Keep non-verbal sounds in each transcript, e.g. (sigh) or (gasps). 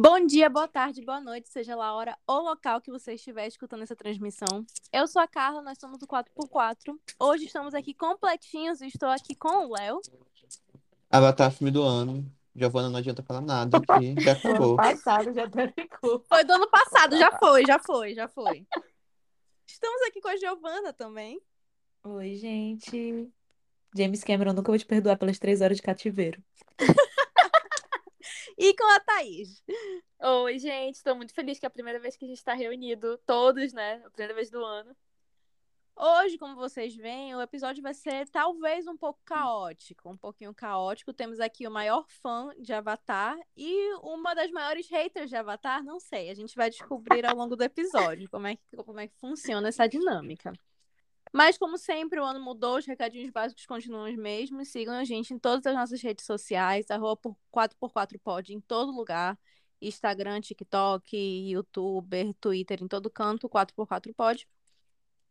Bom dia, boa tarde, boa noite, seja lá a hora ou local que você estiver escutando essa transmissão. Eu sou a Carla, nós somos o 4x4. Hoje estamos aqui completinhos e estou aqui com o Léo. Avatar filme do ano. Giovana não adianta falar nada, (laughs) que já Ano acabou. passado já até ficou. Foi do ano passado, já foi, já foi, já foi. Estamos aqui com a Giovana também. Oi, gente. James Cameron, nunca vou te perdoar pelas três horas de cativeiro. (laughs) E com a Thaís. Oi, gente, estou muito feliz que é a primeira vez que a gente está reunido, todos, né? A primeira vez do ano. Hoje, como vocês veem, o episódio vai ser talvez um pouco caótico, um pouquinho caótico. Temos aqui o maior fã de Avatar e uma das maiores haters de Avatar, não sei. A gente vai descobrir ao longo do episódio como é que, como é que funciona essa dinâmica. Mas, como sempre, o ano mudou, os recadinhos básicos continuam os mesmos. Sigam a gente em todas as nossas redes sociais, arroba por 4x4pod em todo lugar. Instagram, TikTok, YouTuber, Twitter, em todo canto, 4x4pod.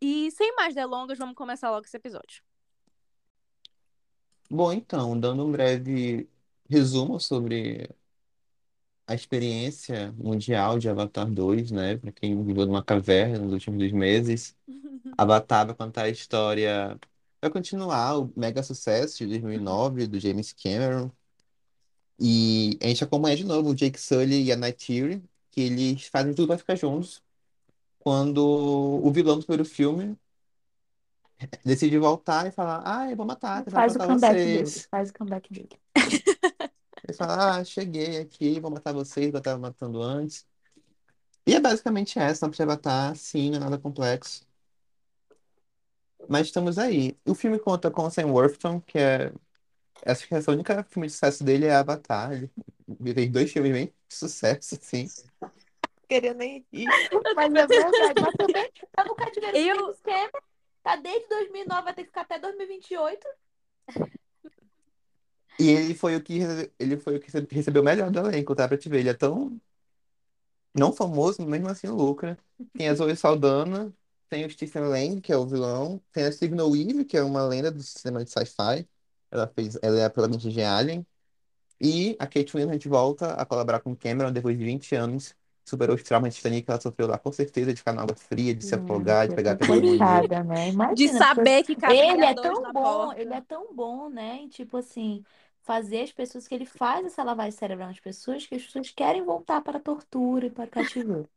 E sem mais delongas, vamos começar logo esse episódio. Bom, então, dando um breve resumo sobre a experiência mundial de Avatar 2, né? Para quem viveu numa caverna nos últimos dois meses. (laughs) Avatar vai contar a história, vai continuar o mega sucesso de 2009 do James Cameron. E a gente acompanha de novo o Jake Sully e a Neytiri, que eles fazem tudo para ficar juntos. Quando o vilão do primeiro filme decide voltar e falar: Ah, eu vou matar, Faz o matar comeback dele. vocês. Faz o comeback dele. (laughs) Ele fala, ah, cheguei aqui, vou matar vocês, eu tava matando antes. E é basicamente essa, não precisa matar, sim, não é nada complexo. Mas estamos aí. O filme conta com o Sam Worthington, que é... Acho que essa única filme de sucesso dele é Avatar. Ele fez dois filmes bem de sucesso, assim. Queria nem ir. Mas é verdade. Mas também tá no cativeiro do Eu- James Cameron. Tá desde 2009, vai ter que ficar até 2028. E ele foi o que rece- ele foi o que rece- recebeu o melhor do elenco, tá? Pra te ver. Ele é tão não famoso, mas mesmo assim lucra. Tem a Zoe Saldana, tem o Stephen Lang, que é o vilão, tem a Sigourney Weaver, que é uma lenda do cinema de sci-fi. Ela fez, ela é a protagonista de Alien. E a Kate Winslet volta a colaborar com Cameron depois de 20 anos. Superou os traumas de Titanic que ela sofreu lá, com certeza, de ficar na água fria, de se afogar, de pegar pneumonia. Coitada, né? Imagina. De saber que cabia Ele é tão na bom, porta. ele é tão bom, né? E, tipo assim, fazer as pessoas que ele faz essa lavagem cerebral nas pessoas, que as pessoas querem voltar para a tortura e para o cativeiro.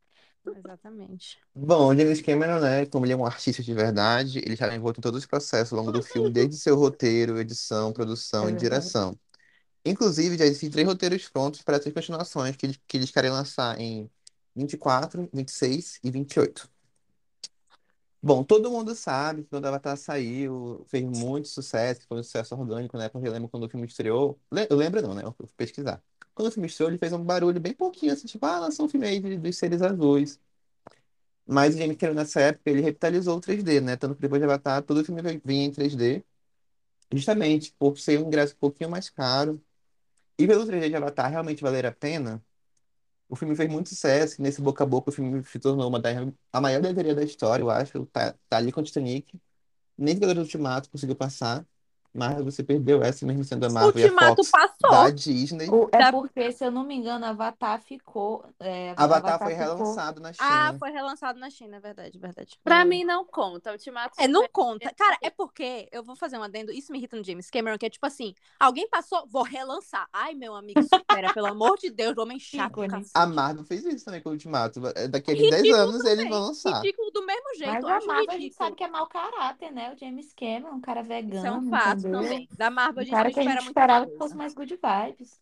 Exatamente. Bom, o James Cameron, né, como ele é um artista de verdade, ele já envolto em todos os processos ao longo do filme, desde seu roteiro, edição, produção É e direção. Inclusive, já existem três roteiros prontos para três continuações que que eles querem lançar em 24, 26 e 28. Bom, todo mundo sabe que quando Avatar saiu, fez muito sucesso, foi um sucesso orgânico, né? Porque eu lembro quando o filme estreou. Eu lembro não, né? Eu fui pesquisar. Quando o filme estreou, ele fez um barulho bem pouquinho, assim, tipo, ah, lançou um filme aí dos seres azuis. Mas o James Cameron, nessa época, ele revitalizou o 3D, né? Tanto que depois de Avatar, todo filme vinha em 3D, justamente por ser um ingresso um pouquinho mais caro. E pelo 3D de Avatar realmente valer a pena, o filme fez muito sucesso, nesse boca a boca o filme se tornou uma da, a maior bilheteria da história, eu acho. Tá, tá ali com o Titanic. Nem Vingadores Ultimato conseguiu passar, mas você perdeu essa mesmo sendo a Marvel e a Ultimato Fox passou. da Disney. O- é porque, se eu não me engano, Avatar ficou. é, Avatar foi ficou- relançado na Ah, China. foi relançado na China, é verdade, verdade. Pra Hum. mim não conta. Ultimato É, não conta. Cara, é porque, eu vou fazer um adendo, isso me irrita no James Cameron, que é tipo assim, alguém passou, vou relançar. Ai, meu amigo, supera, pelo amor de Deus, homem chato. A Marvel fez isso também com o Ultimato. É, Daqui a 10 Ridículo anos eles também. vão lançar. Ridículo do mesmo jeito, Mas a Marvel a gente sabe que é mau caráter, né? O James Cameron, um cara vegano, Isso é um fato entendeu? também. Da Marvel a gente cara que a gente esperava que fosse mais good vibes.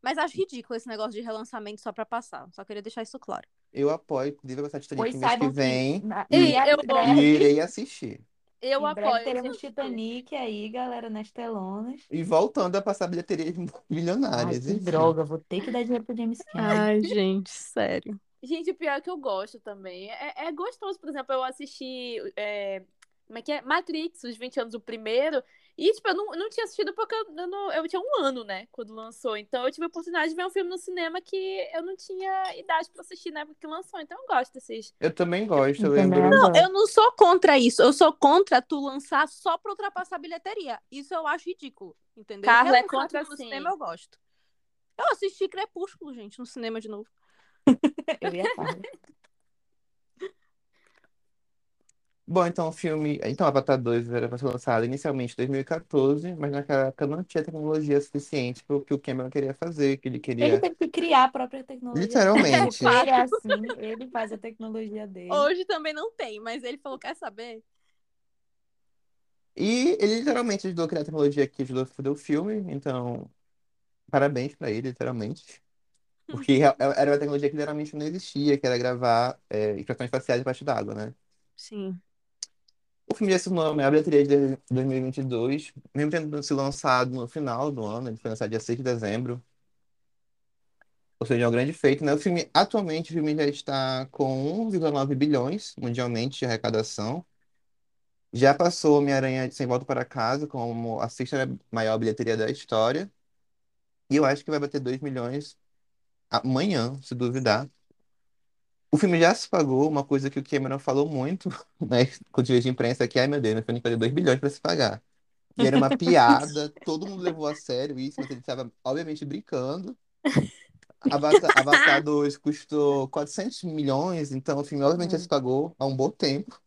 Mas acho ridículo esse negócio de relançamento só pra passar. Só queria deixar isso claro. Eu apoio, inclusive, vai passar Titanic Pois mês que que vem. na- E, eu- e breve, irei assistir. Eu em breve apoio. teremos gente. Titanic aí, galera, nas telonas. E voltando a passar bilheterias (laughs) Ai, milionárias. que enfim. droga, vou ter que dar dinheiro pro James Cameron. Ai, gente, sério. Gente, o pior é que eu gosto também. É, é gostoso, por exemplo, eu assisti. é, como é que é? Matrix, os 20 anos, o primeiro. E, tipo, eu não, não tinha assistido porque eu, eu, não- eu tinha um ano, né, quando lançou. Então eu tive a oportunidade de ver um filme no cinema que eu não tinha idade pra assistir na época que lançou. Então eu gosto desses. Eu também gosto, eu lembro. adoro. Eu não sou contra isso. Eu sou contra tu lançar só pra ultrapassar a bilheteria. Isso eu acho ridículo. Entendeu? Carla é contra, no sim. cinema eu gosto. Eu assisti Crepúsculo, gente, no cinema de novo. Eu ia falar. (laughs) Bom, então o filme. Então, Avatar 2 era para ser lançado inicialmente em 2014, mas naquela época não tinha tecnologia suficiente para o que o Cameron queria fazer, que ele Ele queria. teve que criar a própria tecnologia. Literalmente. (laughs) Ele é assim, ele faz a tecnologia dele. Hoje também não tem, mas ele falou: quer saber? E ele literalmente ajudou a criar a tecnologia que ajudou a fazer o filme, então. Parabéns pra ele, literalmente. Porque (laughs) era uma tecnologia que literalmente não existia, que era gravar é, expressões faciais debaixo d'água, né? Sim. O filme já se tornou a bilheteria de 2022, mesmo tendo sido lançado no final do ano, ele foi lançado dia 6 de dezembro. Ou seja, é um grande feito, né? O filme, atualmente, o filme já está com 1,9 bilhões mundialmente de arrecadação. Já passou Homem-Aranha Sem Volta para Casa como a sexta maior bilheteria da história. E eu acho que vai bater 2 milhões amanhã, se duvidar. O filme já se pagou, uma coisa que o Cameron falou muito, (laughs) né, com o de imprensa, que, ai meu Deus, temos que fazer 2 bilhões para se pagar. E era uma piada, todo mundo levou a sério isso, mas ele estava, obviamente, brincando. Avatar, Avatar 2 custou 400 milhões, então o filme, obviamente, já se pagou há um bom tempo.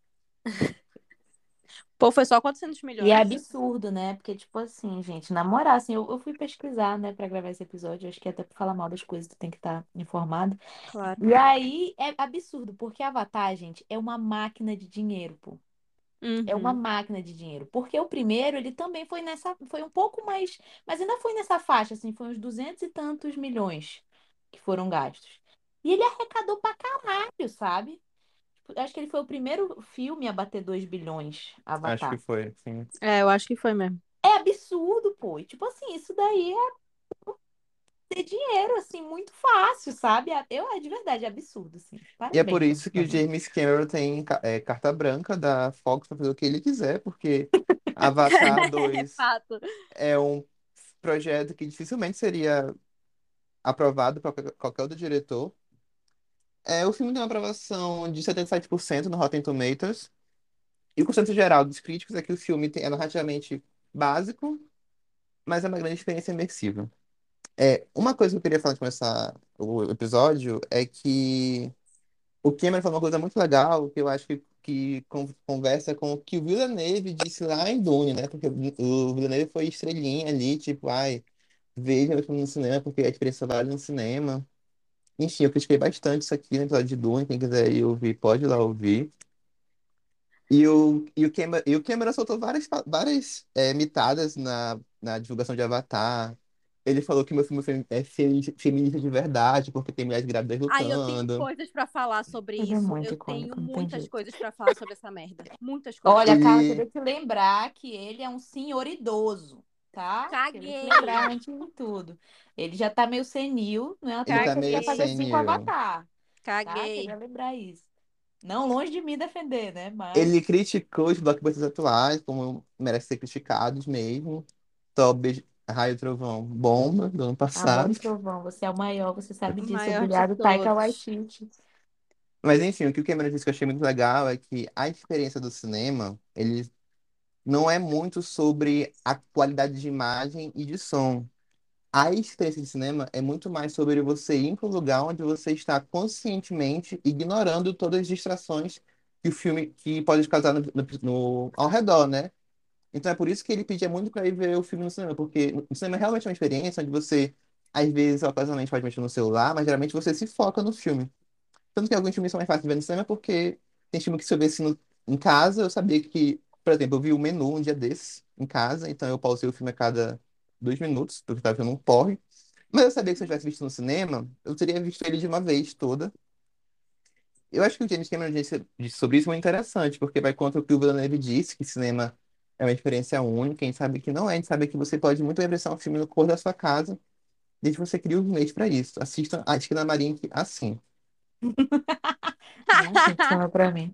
Pô, foi só 400 milhões. E é absurdo, né? Porque, tipo assim, gente, na moral, assim, eu, eu fui pesquisar, né, pra gravar esse episódio. Acho que até pra falar mal das coisas, tu tem que estar informado. Claro. E aí é absurdo, porque Avatar, gente, é uma máquina de dinheiro, pô. É uma Uhum. máquina de dinheiro. Porque o primeiro, ele também foi nessa, foi um pouco mais, mas ainda foi nessa faixa, assim, foi uns duzentos e tantos milhões que foram gastos. E ele arrecadou pra caralho, sabe? Acho que ele foi o primeiro filme a bater 2 bilhões, Acho Avatar. que foi, sim. É, eu acho que foi mesmo. É absurdo, pô. E, tipo assim, isso daí é ter dinheiro, assim, muito fácil, sabe? Eu, é de verdade, é absurdo, assim. E é por Parabéns, isso que o James Cameron tem é, carta branca da Fox para fazer o que ele quiser, porque (laughs) Avatar É 2 fato. é um projeto que dificilmente seria aprovado por qualquer qualquer outro diretor. É, o filme tem uma aprovação de 77% no Rotten Tomatoes. E o consenso geral dos críticos é que o filme é narrativamente básico, mas é uma grande experiência imersiva. É, uma coisa que eu queria falar de começar o episódio é que o Cameron falou uma coisa muito legal, que eu acho que, que con- conversa com o que o Villeneuve disse lá em Dune, né? Porque o Villeneuve foi estrelinha ali, tipo, ai, veja no cinema, porque a experiência vale no cinema. Enfim, eu critiquei bastante isso aqui no episódio de Dune, quem quiser ir ouvir, pode ir lá ouvir. E o, e o Cameron, e o Cameron soltou várias, várias é, mitadas na, na divulgação de Avatar. Ele falou que meu filme é femi- feminista de verdade, porque tem mulheres grávidas Ai, eu tenho lutando. coisas pra falar sobre Ele é isso. muito Eu tenho muitas coisas pra falar sobre essa merda. Muitas coisas. Olha, Carla, E- queria te lembrar que ele é um senhor idoso, tá? Caguei. Lembrar antes de tudo. Ele já tá meio senil, não é à Ele tá que ele ia meio fazer cinco senil. Avatar, tá? Caguei. Queria lembrar isso. Não longe de mim defender, né? Mas Ele criticou os blockbusters atuais, como merecem ser criticados mesmo. Toby, Raio Trovão, bomba do ano Amor passado. e Trovão, você é o maior, você sabe disso. Obrigado, Taika. Waititi. Mas enfim, o que o Cameron disse que eu achei muito legal é que a experiência do cinema, ele não é muito sobre a qualidade de imagem e de som. A experiência de cinema é muito mais sobre você ir para um lugar onde você está conscientemente ignorando todas as distrações que o filme que pode causar no, no- ao redor, né? Então é por isso que ele pedia muito para ir ver o filme no cinema, porque o cinema é realmente uma experiência onde você, às vezes, ocasionalmente pode mexer no celular, mas geralmente você se foca no filme. Tanto que alguns filmes são mais fáceis de ver no cinema porque tem filme que se eu visse no- em casa, eu sabia que, por exemplo, eu vi o menu um dia desses em casa, então eu pausei o filme a cada dois minutos, porque estava vendo um porre. Mas eu sabia que se eu tivesse visto no cinema, eu teria visto ele de uma vez toda. Eu acho que o James Cameron disse, sobre isso muito interessante, porque vai contra o que o Villeneuve disse, que cinema é uma experiência única, gente sabe que não é, a gente sabe que você pode muito bem apreciar um filme no cor da sua casa, desde que você crie os meios para isso. Assistam a Esquina Marink assim. (laughs) Não, gente, chama pra mim.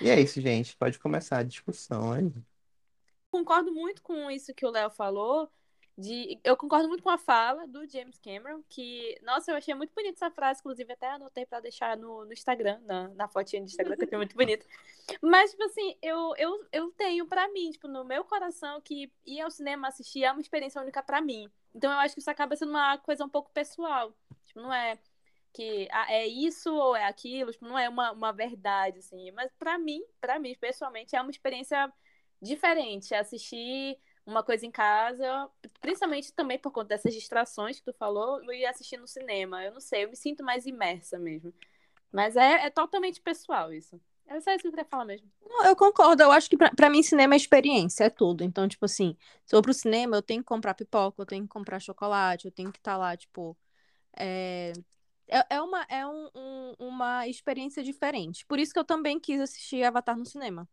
E é isso, gente. Pode começar a discussão aí. concordo muito com isso que o Léo falou. De... Eu concordo muito com a fala do James Cameron, que, nossa, eu achei muito bonita essa frase, inclusive até anotei pra deixar no, no Instagram, na, na fotinha do Instagram, que eu achei muito bonita. Mas, tipo assim, eu, eu, eu tenho pra mim, tipo, no meu coração, que ir ao cinema assistir é uma experiência única pra mim. Então eu acho que isso acaba sendo uma coisa um pouco pessoal. Tipo, não é que ah, é isso ou é aquilo, tipo, não é uma, uma verdade, assim. Mas para mim, para mim, pessoalmente, é uma experiência diferente. Assistir uma coisa em casa, principalmente também por conta dessas distrações que tu falou, e assistir no cinema. Eu não sei, eu me sinto mais imersa mesmo. Mas é, é totalmente pessoal isso. É só isso que eu queria falar mesmo. Não, eu concordo, eu acho que pra mim cinema é experiência, é tudo. Então, tipo assim, se eu pro cinema, eu tenho que comprar pipoca, eu tenho que comprar chocolate, eu tenho que estar tá lá, tipo. É, é, é, uma, é um, um, uma experiência diferente. Por isso que eu também quis assistir Avatar no cinema.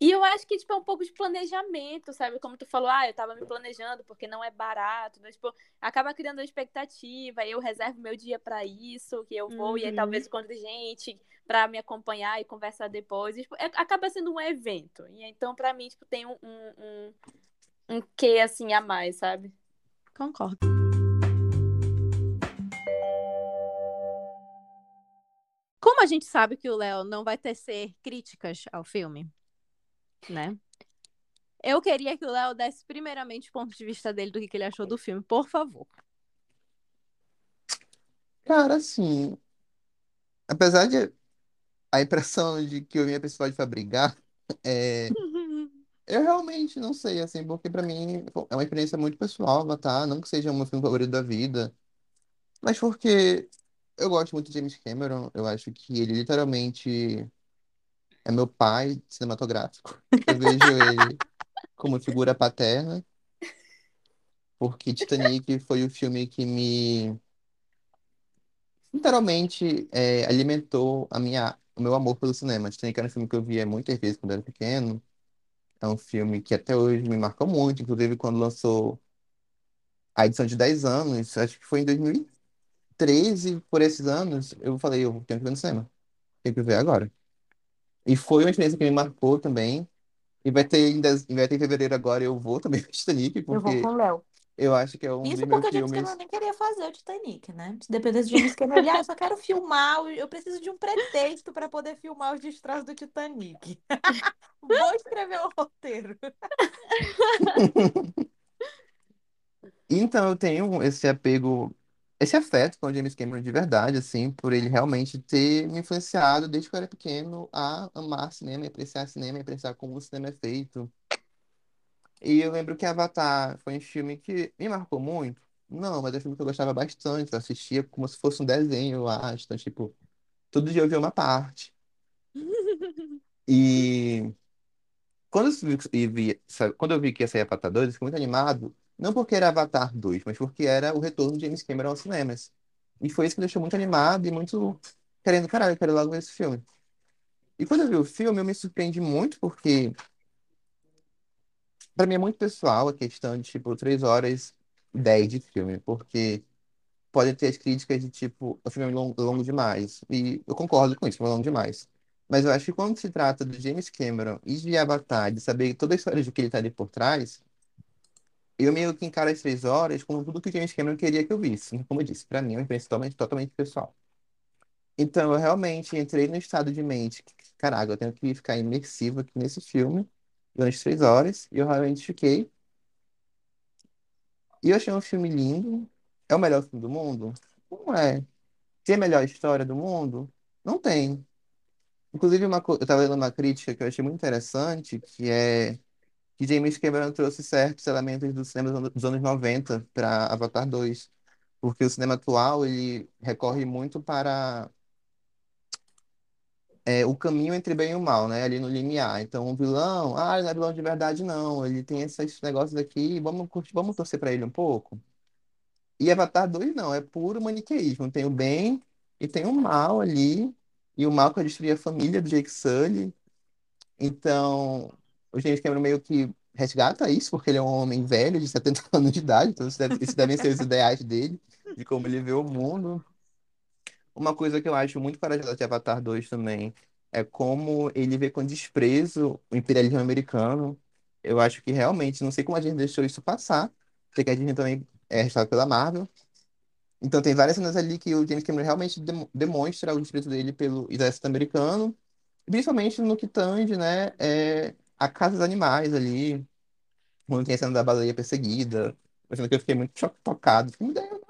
E eu acho que, tipo, é um pouco de planejamento, sabe? Como tu falou, ah, eu tava me planejando porque não é barato. Né? Tipo, acaba criando uma expectativa, eu reservo meu dia para isso, que eu vou, uhum. e aí talvez uhum. encontre gente para me acompanhar e conversar depois. E, tipo, é, acaba sendo um evento. E então, para mim, tipo, tem um, um, um, um quê, assim, a mais, sabe? Concordo. Como a gente sabe que o Léo não vai tecer críticas ao filme, né? Eu queria que o Léo desse primeiramente o ponto de vista dele do que, que ele achou do filme, por favor. Cara, assim, apesar de a impressão de que eu vim a pessoa para brigar, é, (laughs) eu realmente não sei, assim, porque para mim é uma experiência muito pessoal, tá? Não que seja o meu filme favorito da vida, mas porque eu gosto muito de James Cameron, eu acho que ele literalmente é meu pai cinematográfico. Eu vejo (laughs) ele como figura paterna, porque Titanic foi o filme que me literalmente é, alimentou a minha, o meu amor pelo cinema. Titanic era um filme que eu via muitas vezes quando era pequeno. É um filme que até hoje me marcou muito, inclusive quando lançou a edição de 10 anos, acho que foi em 2013, por esses anos, eu falei, eu tenho que ver no cinema. Tenho que ver agora. E foi uma experiência que me marcou também. E vai ter em, dez... vai ter em fevereiro agora, eu vou também (laughs) ver Titanic, Eu vou porque com o Léo. eu acho que é um Isso dos meus porque James filmes. Nem queria fazer o Titanic, né? Se dependesse do James Cameron, ele, ah, eu só quero filmar, eu preciso de um pretexto para poder filmar os destroços do Titanic. (laughs) Vou escrever o roteiro. (laughs) Então eu tenho esse apego, esse afeto com o James Cameron de verdade, assim, por ele realmente ter me influenciado desde que eu era pequeno a amar cinema, apreciar cinema, apreciar como o cinema é feito. E eu lembro que Avatar foi um filme que me marcou muito. Não, mas é um filme que eu gostava bastante, eu assistia como se fosse um desenho, eu acho. Então, tipo, todo dia eu via uma parte. (laughs) E quando eu vi, quando eu vi que ia sair Avatar 2, eu fiquei muito animado. Não porque era Avatar 2, mas porque era o retorno de James Cameron aos cinemas. E foi isso que me deixou muito animado e muito querendo, caralho, eu quero logo ver esse filme. E quando eu vi o filme, eu me surpreendi muito porque, pra mim, é muito pessoal a questão de, tipo, 3 horas e 10 de filme. Porque podem ter as críticas de, tipo, o filme é longo, longo demais. E eu concordo com isso, é longo demais. Mas eu acho que quando se trata do James Cameron e de Avatar, de saber toda a história de que ele tá ali por trás, eu meio que encaro as três horas como tudo que o James Cameron queria que eu visse. Como eu disse, pra mim é uma experiência totalmente, totalmente pessoal. Então eu realmente entrei no estado de mente que, caraca, eu tenho que ficar imersivo aqui nesse filme durante três horas, e eu realmente fiquei. E eu achei um filme lindo. É o melhor filme do mundo? Não é. Tem a melhor história do mundo? Não tem. Inclusive, uma, eu estava lendo uma crítica que eu achei muito interessante, que é que James Cameron trouxe certos elementos do cinema dos anos dos anos 90 para Avatar 2. Porque o cinema atual, ele recorre muito para é, o caminho entre bem e o mal, né? Ali no limiar. Então, o vilão, ah, ele não é vilão de verdade, não. Ele tem esses negócios aqui, vamos curtir, vamos torcer para ele um pouco. E Avatar 2 não, é puro maniqueísmo. Tem o bem e tem o mal ali. E o mal que vai destruir a família do Jake Sully. Então, o James Cameron meio que resgata isso, porque ele é um homem velho, de 70 (laughs) anos de idade. Então, isso deve, isso devem ser os ideais dele, de como ele vê o mundo. Uma coisa que eu acho muito corajosa de Avatar 2 também é como ele vê com desprezo o imperialismo americano. Eu acho que realmente, não sei como a gente deixou isso passar, porque a gente também é responsável pela Marvel. Então tem várias cenas ali que o James Cameron realmente dem- demonstra o desprezo dele pelo exército americano, principalmente no que tange, né, é, a caça dos animais ali, quando tem a cena da baleia perseguida, Uma cena que eu fiquei muito cho- tocado. Fiquei, "Meu Deus."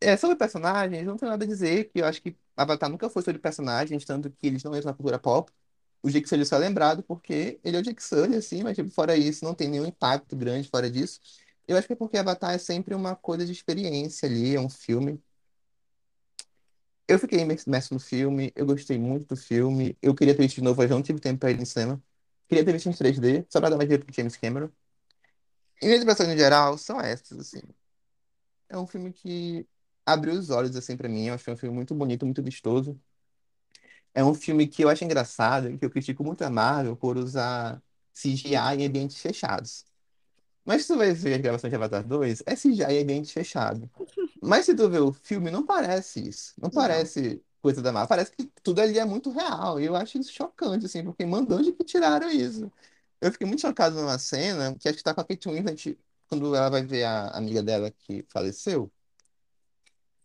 É, sobre personagens, não tenho nada a dizer, que eu acho que Avatar nunca foi sobre personagens, tanto que eles não entram na cultura pop. O Jake Sully só é lembrado porque ele é o Jake Sully, assim, mas tipo, fora isso, não tem nenhum impacto grande fora disso. Eu acho que é porque Avatar é sempre uma coisa de experiência ali, é um filme. Eu fiquei imerso no filme, eu gostei muito do filme. Eu queria ter visto de novo, mas não tive tempo para ir no cinema. Queria ter visto em 3D, só pra dar mais dinheiro pro James Cameron. E minhas impressões no geral são essas, assim. É um filme que abriu os olhos, assim, pra mim. Eu que é um filme muito bonito, muito vistoso. É um filme que eu acho engraçado, que eu critico muito a Marvel por usar CGI em ambientes fechados. Mas se tu vai ver a gravação de Avatar 2, é CGI em ambiente fechado. Mas se tu vê o filme, não parece isso. Não parece coisa da Marvel. Parece que tudo ali é muito real. E eu acho isso chocante, assim, porque mandou onde que tiraram isso. Eu fiquei muito chocado numa cena que acho que tá com a Kate Winslet quando ela vai ver a amiga dela que faleceu.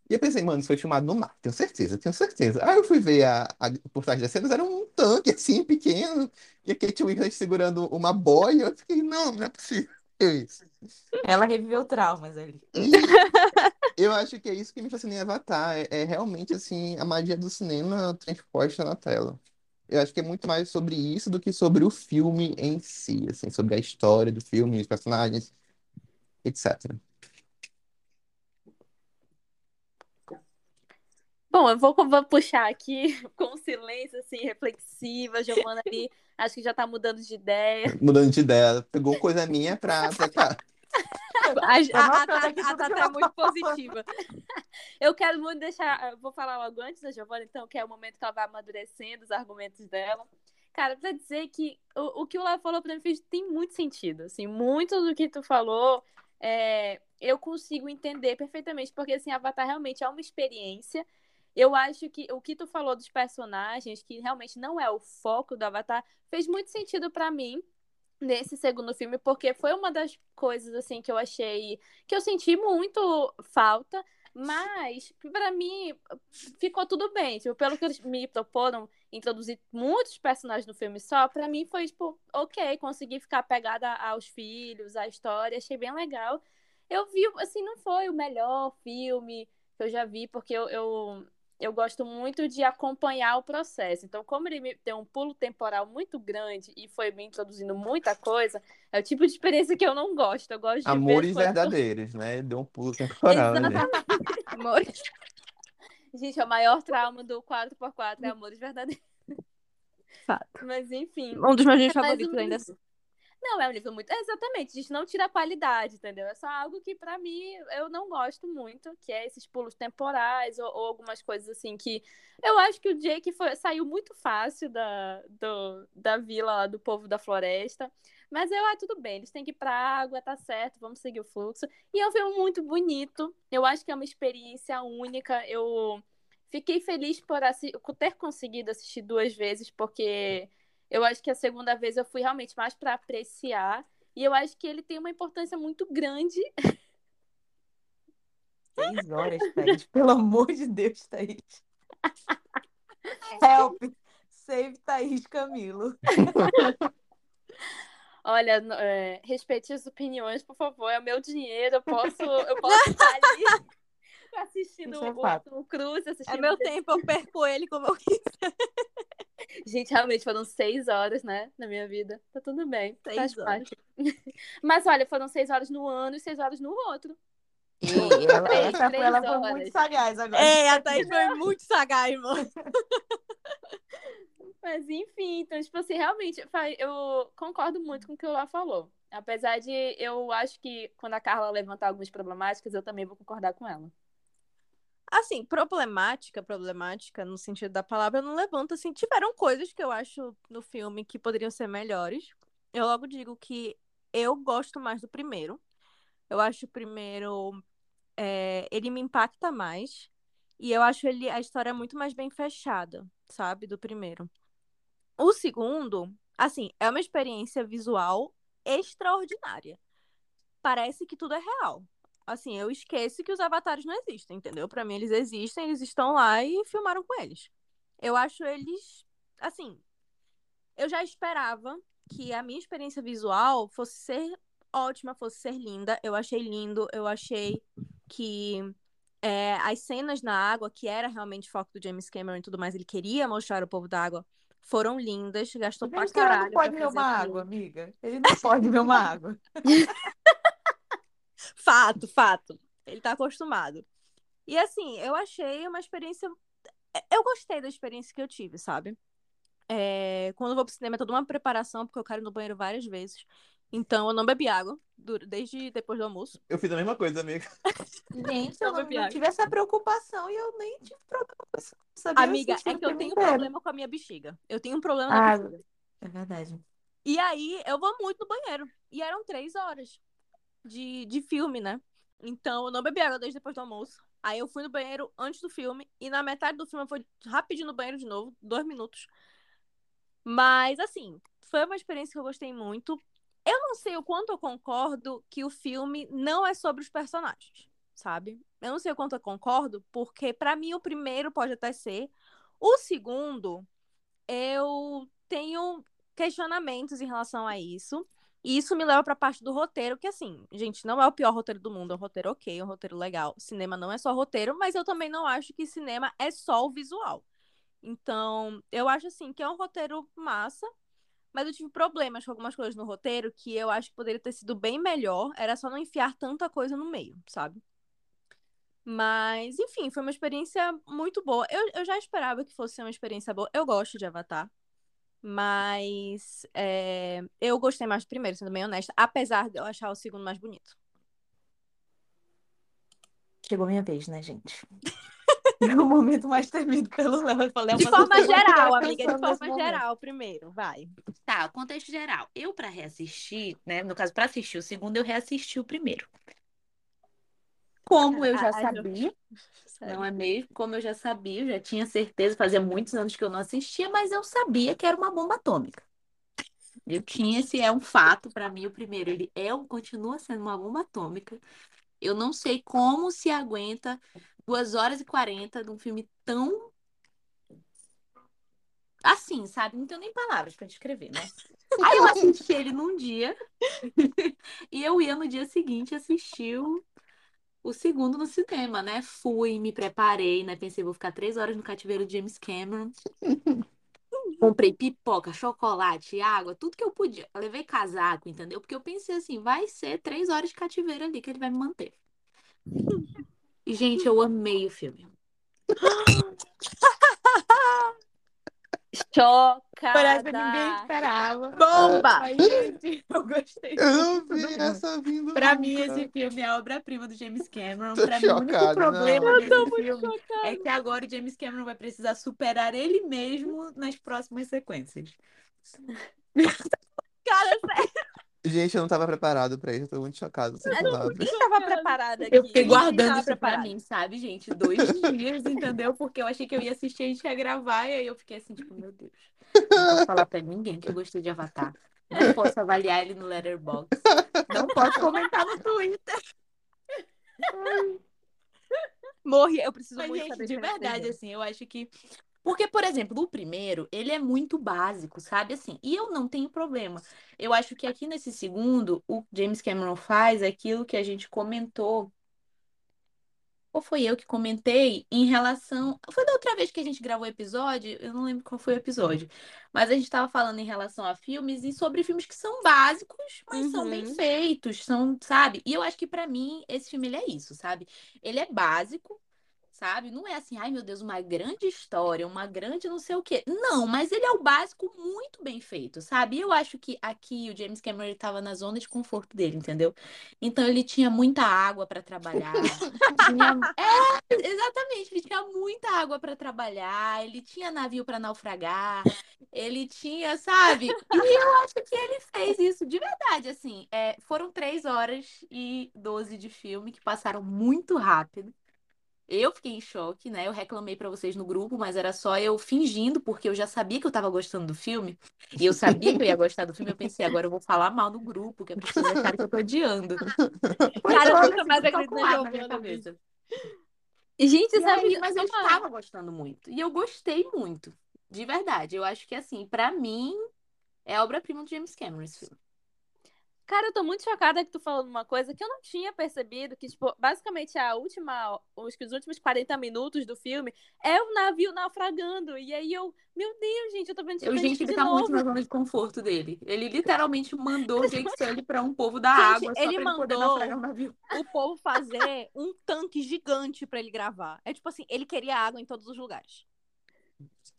E eu pensei, mano, isso foi filmado no mar, tenho certeza, tenho certeza. Aí eu fui ver a, a por trás das cenas, era um tanque (laughs) assim, pequeno, e a Kate Winslet segurando uma boia. Eu fiquei, não, não é possível isso. Ela reviveu traumas ali. (laughs) Eu acho que é isso que me fascina em Avatar. É, é realmente assim a magia do cinema transposta na tela. Eu acho que é muito mais sobre isso do que sobre o filme em si, assim, sobre a história do filme, os personagens, etc. Bom, eu vou, vou puxar aqui (laughs) com silêncio, assim, reflexiva. Giovana ali, acho que já tá mudando de ideia. (laughs) Mudando de ideia, pegou coisa minha pra, pra cá. A, a, a, anotando a, a Tata é muito positiva. (laughs) Eu quero muito deixar. Vou falar logo antes da Giovana, então, que é o momento que ela vai amadurecendo os argumentos dela. Cara, pra dizer que o, o que o Léo falou pra mim fez, tem muito sentido. Assim, muito do que tu falou, é, eu consigo entender perfeitamente, porque assim, Avatar realmente é uma experiência. Eu acho que o que tu falou dos personagens, que realmente não é o foco do Avatar, fez muito sentido pra mim nesse segundo filme, porque foi uma das coisas assim que eu achei que eu senti muito falta, mas pra mim ficou tudo bem. Tipo, pelo que eles me proporam introduzir muitos personagens no filme só, pra mim foi tipo, OK, consegui ficar pegada aos filhos, à história, achei bem legal. Eu vi, assim, não foi o melhor filme que eu já vi, porque eu, eu eu gosto muito de acompanhar o processo. Então, como ele tem um pulo temporal muito grande e foi me introduzindo muita coisa, é o tipo de experiência que eu não gosto. Eu gosto de Amores verdadeiros, né? Deu um pulo temporal ali. Amor. Gente, é o maior trauma do 4x4 é amores verdadeiros. Fato. Mas, enfim. Um dos meus É mais favoritos um- ainda. assim. Não, é um livro muito. Exatamente, a gente não tira a qualidade, entendeu? É só algo que, pra mim, eu não gosto muito, que é esses pulos temporais ou, ou algumas coisas assim que. Eu acho que o Jake foi- saiu muito fácil da, do- da vila lá do povo da floresta. Mas eu, ah, tudo bem, eles têm que ir pra água, tá certo, vamos seguir o fluxo. E é um filme muito bonito. Eu acho que é uma experiência única. Eu fiquei feliz por, assi- por ter conseguido assistir duas vezes, porque eu acho que a segunda vez eu fui realmente mais para apreciar. E eu acho que ele tem uma importância muito grande. (laughs) Seis horas, Thaís. (laughs) Pelo amor de Deus, Thaís. (laughs) Help. Save Thaís Camilo. Olha, é, respeite as opiniões, por favor. É o meu dinheiro. Eu posso, eu posso estar ali assistindo é o, o Cruz, assistindo. É meu tempo, eu perco ele como eu quiser. Gente, realmente foram seis horas, né? Na minha vida. Tá tudo bem. Seis faz horas. parte. (laughs) Mas olha, foram seis horas no ano e seis horas no outro. E ela, (laughs) Três, essa, três ela foi horas. muito sagaz agora. É, a Thaís foi muito sagaz, mano. (laughs) Mas enfim, então, tipo assim, realmente, eu concordo muito com o que o Lá falou. Apesar de eu acho que quando a Carla levantar algumas problemáticas, eu também vou concordar com ela. Assim, problemática, problemática no sentido da palavra, não levanto assim. Tiveram coisas que eu acho no filme que poderiam ser melhores. Eu logo digo que eu gosto mais do primeiro. Eu acho o primeiro. é, ele me impacta mais. E eu acho ele a história muito mais bem fechada, sabe? Do primeiro. O segundo, assim, é uma experiência visual extraordinária. Parece que tudo é real. Assim, eu esqueço que os avatares não existem, entendeu? Pra mim, eles existem, eles estão lá e filmaram com eles. Eu acho eles, assim, eu já esperava que a minha experiência visual fosse ser ótima fosse ser linda. Eu achei lindo. Eu achei que é, as cenas na água, que era realmente foco do James Cameron e tudo mais, ele queria mostrar o povo da água, foram lindas. Gastou pra James caralho. não pode ver uma água, amiga. Ele não pode ver uma água. (laughs) Fato, fato. Ele tá acostumado. E assim, eu achei uma experiência. Eu gostei da experiência que eu tive, sabe? É, Quando eu vou pro cinema é toda uma preparação, porque eu quero ir no banheiro várias vezes. Então eu não bebi água desde depois do almoço. Eu fiz a mesma coisa, amiga. (laughs) Gente, Não eu não, não tive essa preocupação e eu nem tive problema com isso. Amiga, é que eu tenho inteiro. problema com a minha bexiga. Eu tenho um problema na Ah, bexiga. É verdade. E aí eu vou muito no banheiro. E eram três horas de, de filme, né? Então eu não bebi água desde depois do almoço. Aí eu fui no banheiro antes do filme. E na metade do filme eu fui rapidinho no banheiro de novo, dois minutos. Mas assim, foi uma experiência que eu gostei muito. Eu não sei o quanto eu concordo que o filme não é sobre os personagens, sabe? Eu não sei o quanto eu concordo, porque pra mim o primeiro pode até ser. O segundo, eu tenho questionamentos em relação a isso. E isso me leva pra parte do roteiro, que assim, gente, não é o pior roteiro do mundo, é um roteiro ok, é um roteiro legal. Cinema não é só roteiro, mas eu também não acho que cinema é só o visual. Então, eu acho assim que é um roteiro massa, mas eu tive problemas com algumas coisas no roteiro que eu acho que poderia ter sido bem melhor, era só não enfiar tanta coisa no meio, sabe? Mas, enfim, foi uma experiência muito boa. Eu, eu já esperava que fosse uma experiência boa. Eu gosto de Avatar. Mas é, eu gostei mais do primeiro, sendo bem honesta, apesar de eu achar o segundo mais bonito. Chegou minha vez, né, gente? (laughs) o momento mais temido pelo Léo. Eu falei, De "É uma forma geral, amiga, de forma momento." geral, primeiro, vai. Tá, contexto geral. Eu, pra reassistir, né? No caso, pra assistir o segundo, eu reassisti o primeiro. Como eu já Ah, sabia, (laughs) não é mesmo? Como eu já sabia, eu já tinha certeza, fazia muitos anos que eu não assistia, mas eu sabia que era uma bomba atômica. Eu tinha, esse é um fato pra mim, o primeiro, ele é um, continua sendo uma bomba atômica. Eu não sei como se aguenta 2 horas e 40 de um filme tão assim, sabe? Não tenho nem palavras pra descrever, né? Aí eu assisti ele num dia (laughs) e eu ia no dia seguinte assistir o, o segundo no cinema, né? Fui, me preparei, né? Pensei, vou ficar três horas no cativeiro de James Cameron. (laughs) Comprei pipoca, chocolate, água, tudo que eu podia. Eu levei casaco, entendeu? Porque eu pensei assim, vai ser três horas de cativeiro ali que ele vai me manter. (laughs) E, gente, eu amei o filme. (laughs) Chocada. esperava. Bomba! Mas, gente, eu gostei Eu não vi essa vindo. Pra nunca. mim, esse filme é a obra-prima do James Cameron. Tô Pra mim, o único chocado, problema não. desse filme é que agora o James Cameron vai precisar superar ele mesmo nas próximas sequências. (laughs) Cara, Gente, eu não tava preparado pra isso. Eu tô muito chocado, sem não, palavras. ninguém tava preparada aqui. Eu fiquei guardando isso pra mim, sabe, gente? Dois dias, entendeu? Porque eu achei que eu ia assistir, a gente ia gravar, e aí eu fiquei assim, tipo, meu Deus. Não posso falar pra ninguém que eu gostei de Avatar. Não posso avaliar ele no Letterboxd. Não posso comentar no Twitter. Morri, eu preciso Mas, muito gente, saber de verdade, assim, eu acho que. Porque, por exemplo, o primeiro, ele é muito básico, sabe? Assim, e eu não tenho problema. Eu acho que aqui nesse segundo, o James Cameron faz aquilo que a gente comentou. Ou foi eu que comentei em relação. Foi da outra vez que a gente gravou o episódio, eu não lembro qual foi o episódio. Mas a gente estava falando em relação a filmes e sobre filmes que são básicos, mas são bem Uhum. feitos, são, sabe? E eu acho que pra mim esse filme ele é isso, sabe? Ele é básico, sabe? Não é assim, ai meu Deus, uma grande história, uma grande não sei o quê. Não, mas ele é o básico muito bem feito, sabe? E eu acho que aqui o James Cameron ele tava na zona de conforto dele, entendeu? Então ele tinha muita água pra trabalhar. (laughs) tinha... É, exatamente, ele tinha muita água pra trabalhar, ele tinha navio pra naufragar, ele tinha, sabe? E eu acho que ele fez isso de verdade, assim. É, foram três horas e 12 de filme que passaram muito rápido. Eu fiquei em choque, né? Eu reclamei pra vocês no grupo, mas era só eu fingindo, porque eu já sabia que eu tava gostando do filme. E eu sabia que eu ia gostar do filme. Eu pensei, agora eu vou falar mal no grupo, que é pra vocês acharem que eu tô odiando. (laughs) Cara, eu nunca assim, mais tô acredito na Giovana, cabeça. Gente, E sabe? aí, mas eu uma- estava gostando muito. E eu gostei muito. De verdade. Eu acho que, assim, pra mim, é a obra-prima do James Cameron esse filme. Cara, eu tô muito chocada que tu falando uma coisa que eu não tinha percebido, que, tipo, basicamente a última, que os últimos 40 minutos do filme é o navio naufragando. E aí eu, meu Deus, gente, eu tô vendo Titanic gente, ele de tá novo. muito na zona de conforto dele. Ele (laughs) literalmente mandou o Jake Sully pra um povo da Gente, água só ele pra ele poder mandou- naufragar o navio. O povo (laughs) fazer um tanque gigante pra ele gravar. É tipo assim, ele queria água em todos os lugares.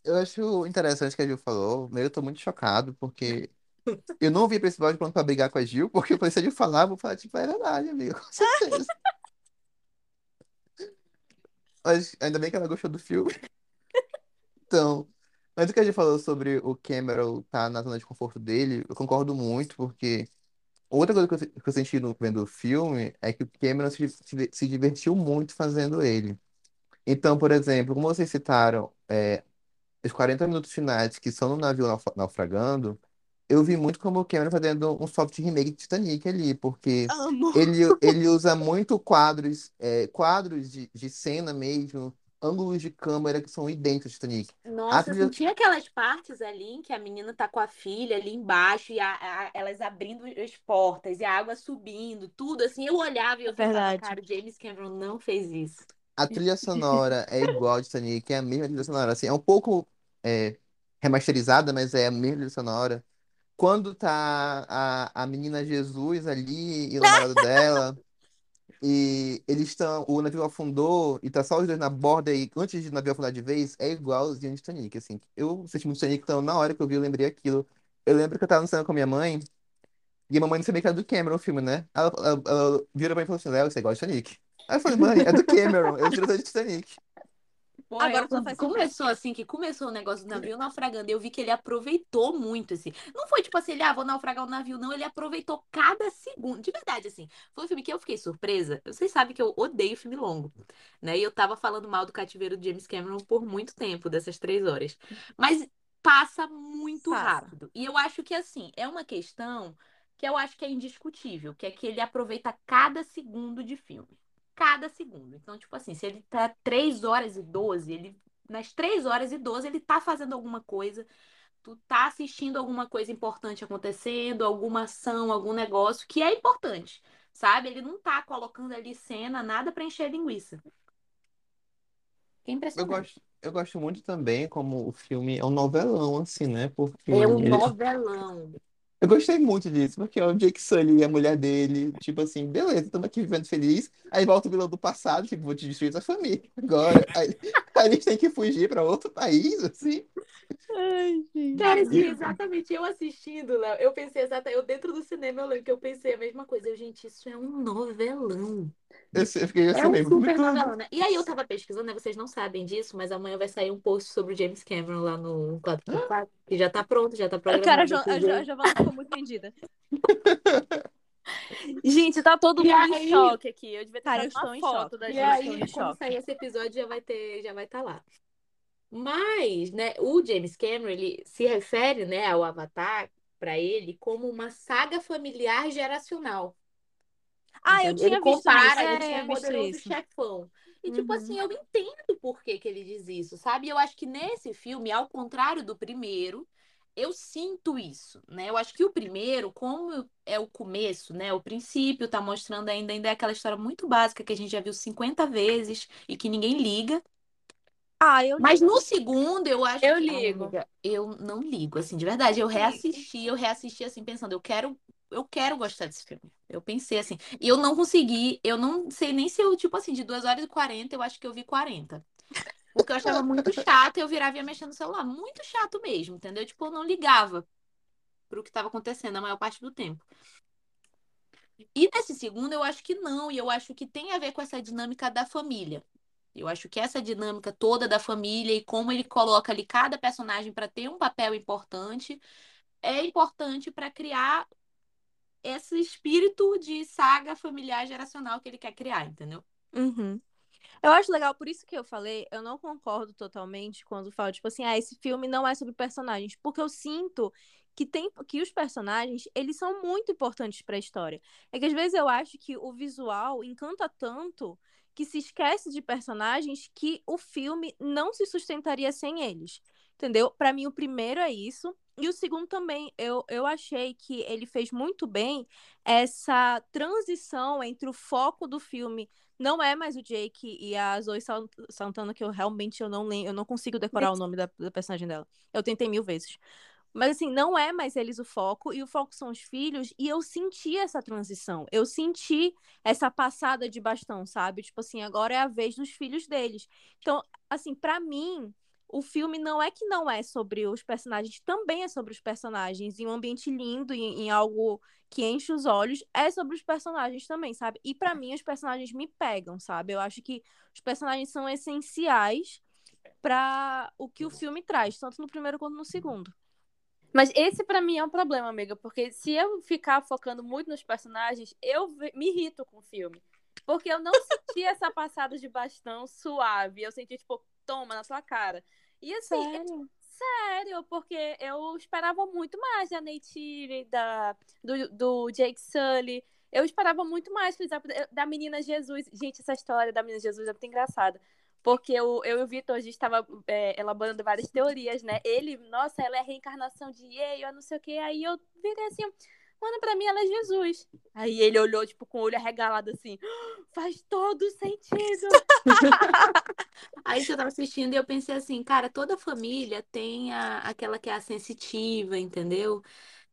Eu acho interessante o que a Gil falou. Eu tô muito chocado, porque eu não vi pra esse episódio pronto pra brigar com a Gil, porque eu falei, se a Gil falar, eu vou falar, tipo, é verdade, amigo, com certeza. (laughs) Mas ainda bem que ela gostou do filme. (laughs) Então, o que a Gil falou sobre o Cameron tá na zona de conforto dele, eu concordo muito, porque outra coisa que eu, que eu senti no, vendo o filme é que o Cameron se, se, se divertiu muito fazendo ele. Então, por exemplo, como vocês citaram, é, os 40 minutos finais que são no navio nauf- naufragando, eu vi muito como o Cameron fazendo um soft remake de Titanic ali, porque Amo. ele, (laughs) ele usa muito quadros, é, quadros de, de cena mesmo, ângulos de câmera que são idênticos ao Titanic. Nossa, trilha- assim, tinha aquelas partes ali em que a menina tá com a filha ali embaixo e a- a- elas abrindo as portas e a água subindo, tudo assim. Eu olhava e eu pensava, Verdade. cara, o James Cameron não fez isso. A trilha sonora é igual a de Titanic, é a mesma trilha sonora, assim, é um pouco é, remasterizada, mas é a mesma trilha sonora. Quando tá a, a menina Jesus ali e o namorado dela, e eles estão, o navio afundou e tá só os dois na borda e antes de o navio afundar de vez, é igualzinho de Titanic, assim. Eu assisti muito Titanic, então na hora que eu vi eu lembrei aquilo. Eu lembro que eu tava no cinema com a minha mãe e a mamãe não sabia que era do Cameron o filme, né? Ela, ela, ela virou pra mim e falou assim, Léo, você gosta de Titanic? Aí eu falei, mãe, é do Cameron, é o diretor de Titanic. Pô, Agora faz sentido. começou assim, que começou o negócio do navio naufragando, eu vi que ele aproveitou muito, assim. Não foi tipo assim, ele, ah, vou naufragar o navio, não, ele aproveitou cada segundo. De verdade, assim. Foi um filme que eu fiquei surpresa. Vocês sabem que eu odeio filme longo, né? E eu tava falando mal do cativeiro de James Cameron por muito tempo, dessas três horas. Mas passa muito Passa. rápido. E eu acho que, assim, é uma questão que eu acho que é indiscutível, que é que ele aproveita cada segundo de filme cada segundo. Então, tipo assim, se ele tá 3 horas e 12, ele nas 3 horas e 12 ele tá fazendo alguma coisa, tu tá assistindo alguma coisa importante acontecendo, alguma ação, algum negócio que é importante, sabe? Ele não tá colocando ali cena, nada pra encher linguiça. Que Eu gosto, eu gosto muito também como o filme é um novelão, assim, né? Porque É um ele- novelão. Eu gostei muito disso, porque é o Jake Sully e a mulher dele, tipo assim, beleza, estamos aqui vivendo feliz. Aí volta o vilão do passado, tipo, vou te destruir tua família agora. (laughs) Aí, aí eles têm que fugir pra outro país, assim. Ai, gente. Cara, sim, exatamente. Eu assistindo, Léo, eu pensei exatamente, eu dentro do cinema, eu lembro que eu pensei a mesma coisa. Eu, gente, isso é um novelão. Eu sei- eu fiquei assim É um mesmo. super novelão, né? E aí eu tava pesquisando, né? Vocês não sabem disso, mas amanhã vai sair um post sobre o James Cameron lá no 4x4, que já tá pronto, já tá programado. Cara, a, Jo- a. Jo- a Giovana ficou muito vendida. (laughs) Gente, tá todo E mundo aí? em choque aqui. Eu devia ter Cara, eu estou em foto choque. da E Eu gente. estou aí, em quando sair esse episódio, já vai ter, já vai estar lá. Mas, né, o James Cameron, ele se refere, né, ao Avatar para ele como uma saga familiar geracional. Ah, eu tinha ele visto compara, isso. ele É, tinha eu poderoso isso. chefão. E, tipo Uhum. assim, eu entendo por que, que ele diz isso, sabe? Eu acho que nesse filme, ao contrário do primeiro, eu sinto isso, né? Eu acho que o primeiro, como é o começo, né? O princípio tá mostrando ainda, ainda é aquela história muito básica que a gente já viu 50 vezes e que ninguém liga. Ah, eu Mas no segundo, eu acho Eu que. ligo. Amiga, eu não ligo, assim, de verdade. Eu reassisti, eu reassisti, assim, pensando, eu quero, eu quero gostar desse filme. Eu pensei assim. E eu não consegui, eu não sei nem se eu, tipo assim, de 2 horas e 40, eu acho que eu vi 40. Porque eu achava muito chato eu virava e ia mexendo no celular. Muito chato mesmo, entendeu? Tipo, eu não ligava pro que estava acontecendo a maior parte do tempo. E nesse segundo, eu acho que não. E eu acho que tem a ver com essa dinâmica da família. Eu acho que essa dinâmica toda da família e como ele coloca ali cada personagem para ter um papel importante é importante para criar esse espírito de saga familiar geracional que ele quer criar, entendeu? Uhum. Eu acho legal, por isso que eu falei, eu não concordo totalmente quando falo, tipo assim, ah, esse filme não é sobre personagens, porque eu sinto que tem que os personagens, eles são muito importantes para a história. É que às vezes eu acho que o visual encanta tanto que se esquece de personagens que o filme não se sustentaria sem eles. Entendeu? Para mim o primeiro é isso. E o segundo também, eu, eu achei que ele fez muito bem essa transição entre o foco do filme. Não é mais o Jake e a Zoe Santana, que eu realmente eu não lembro, eu não consigo decorar o nome da, da personagem dela. Eu tentei mil vezes. Mas assim, não é mais eles o foco, e o foco são os filhos, e eu senti essa transição. Eu senti essa passada de bastão, sabe? Tipo assim, agora é a vez dos filhos deles. Então, assim, para mim, o filme não é que não é sobre os personagens, também é sobre os personagens, em um ambiente lindo, em, em algo que enche os olhos, é sobre os personagens também, sabe? E para mim os personagens me pegam, sabe? Eu acho que os personagens são essenciais para o que o filme traz, tanto no primeiro quanto no segundo. Mas esse para mim é um problema, amiga, porque se eu ficar focando muito nos personagens, eu me irrito com o filme. Porque eu não senti essa passada de bastão suave. Eu senti, tipo, toma na sua cara. E assim, sério, sério porque eu esperava muito mais da Neytiri, da do, do Jake Sully. Eu esperava muito mais, por exemplo, da menina Jesus. Gente, essa história da menina Jesus é muito engraçada. Porque eu, eu e o Vitor, a gente estava é, elaborando várias teorias, né? Ele, nossa, ela é a reencarnação de Yei, não sei o quê. Aí eu virei assim, mano, pra mim ela é Jesus. Aí ele olhou, tipo, com o olho arregalado assim, (gasps) faz todo sentido. (laughs) Aí eu tava assistindo e eu pensei assim, cara, toda família tem a, aquela que é a sensitiva, entendeu?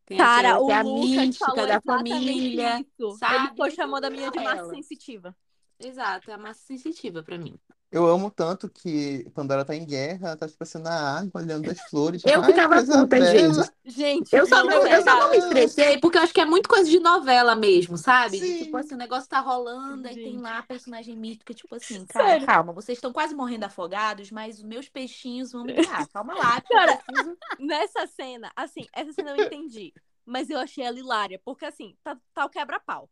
Tem cara, o que é a mística da família, isso. sabe? Ele foi chamando a minha de massa sensitiva. Exato, é a massa sensitiva para mim. Eu amo tanto que quando ela tá em guerra, ela tá, tipo assim, na água, olhando as flores. Eu Ai, ficava puta, bela. gente. Gente, Eu só, não, eu só não me estressei, porque eu acho que é muito coisa de novela mesmo, sabe? De, Sim. tipo assim, o negócio tá rolando, aí tem lá a personagem mítica, tipo assim, cara, Sério. calma, vocês estão quase morrendo afogados, mas os meus peixinhos vão me (laughs) guiar. Calma lá, Cara, preciso... Nessa cena, assim, essa cena eu entendi. Mas eu achei ela hilária, porque assim, tá, tá o quebra-pau.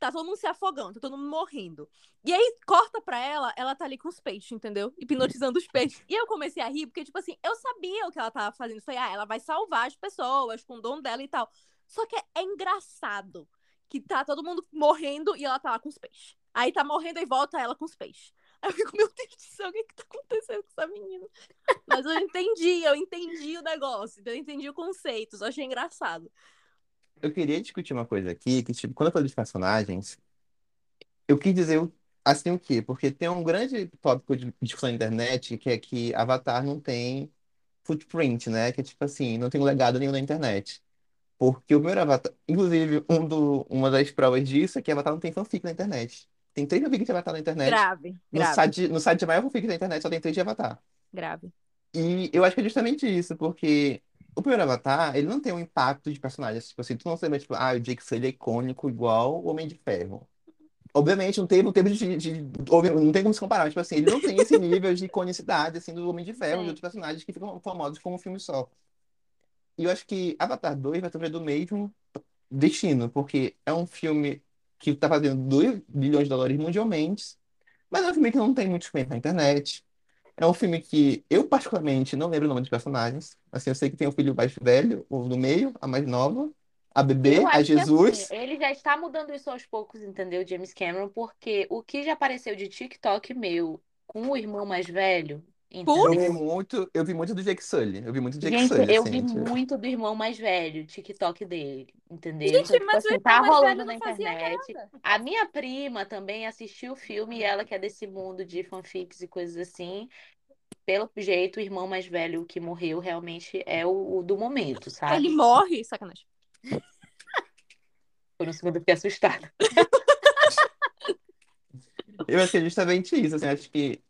Tá todo mundo se afogando, tá todo mundo morrendo. E aí, corta pra ela, ela tá ali com os peixes, entendeu? Hipnotizando os peixes. E eu comecei a rir, porque, tipo assim, eu sabia o que ela tava fazendo. Falei, ah, ela vai salvar as pessoas com o dom dela e tal. Só que é engraçado que tá todo mundo morrendo e ela tá lá com os peixes. Aí tá morrendo e volta ela com os peixes. Aí eu fico, meu Deus do céu, o que que tá acontecendo com essa menina? Mas eu entendi, eu entendi o negócio, eu entendi o conceito, só achei engraçado. Eu queria discutir uma coisa aqui, que, tipo, quando eu falei dos personagens, eu quis dizer o- assim o quê? Porque tem um grande tópico de discussão na internet, que é que Avatar não tem footprint, né? Que é tipo assim, não tem um legado nenhum na internet. Porque o primeiro Avatar, inclusive, um do, uma das provas disso é que Avatar não tem fanfic na internet. Tem três fanfics de Avatar na internet. Grave, No grave, site, no site de maior fanfic da internet só tem três de Avatar. grave. E eu acho que é justamente isso, porque o primeiro Avatar, ele não tem um impacto de personagens. Tipo assim, tu não lembra, tipo, ah, o Jake Sully é icônico igual o Homem de Ferro. Obviamente, não tem, não tem, de, de- não tem como se comparar, mas, tipo assim, ele não tem esse nível de iconicidade, assim, do Homem de Ferro, Sim. de outros personagens que ficam famosos como um filme só. E eu acho que Avatar 2 vai sofrer do mesmo destino, porque é um filme que tá fazendo 2 bilhões de dólares mundialmente, mas é um filme que não tem muitos fãs na internet. É um filme que eu, particularmente, não lembro o nome dos personagens. Assim, eu sei que tem o filho mais velho, o do meio, a mais nova, a bebê, Eu a que Jesus. assim, ele já está mudando isso aos poucos, entendeu, James Cameron? Porque o que já apareceu de TikTok meu com o irmão mais velho, Eu Putz! vi entendeu? muito, eu vi muito do Jake Sully. Eu vi muito do Jake Gente, Sully, eu assim, vi tipo. muito do irmão mais velho, TikTok dele, entendeu? Gente, Então, tipo mas o assim, tá rolando na internet. A minha prima também assistiu o filme e ela que é desse mundo de fanfics e coisas assim. Pelo jeito, o irmão mais velho que morreu realmente é o, o do momento, Ele sabe? morre, sacanagem. Foi no segundo eu fiquei assustada. Eu acho que é justamente isso, assim, acho que.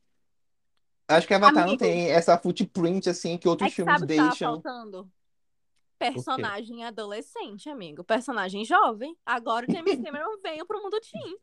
Acho que Avatar não Amigo, tem essa footprint, assim, que é outros que filmes sabe o que tava deixam. faltando? Personagem adolescente, amigo. Personagem jovem. Agora o James (laughs) Cameron veio pro mundo teen.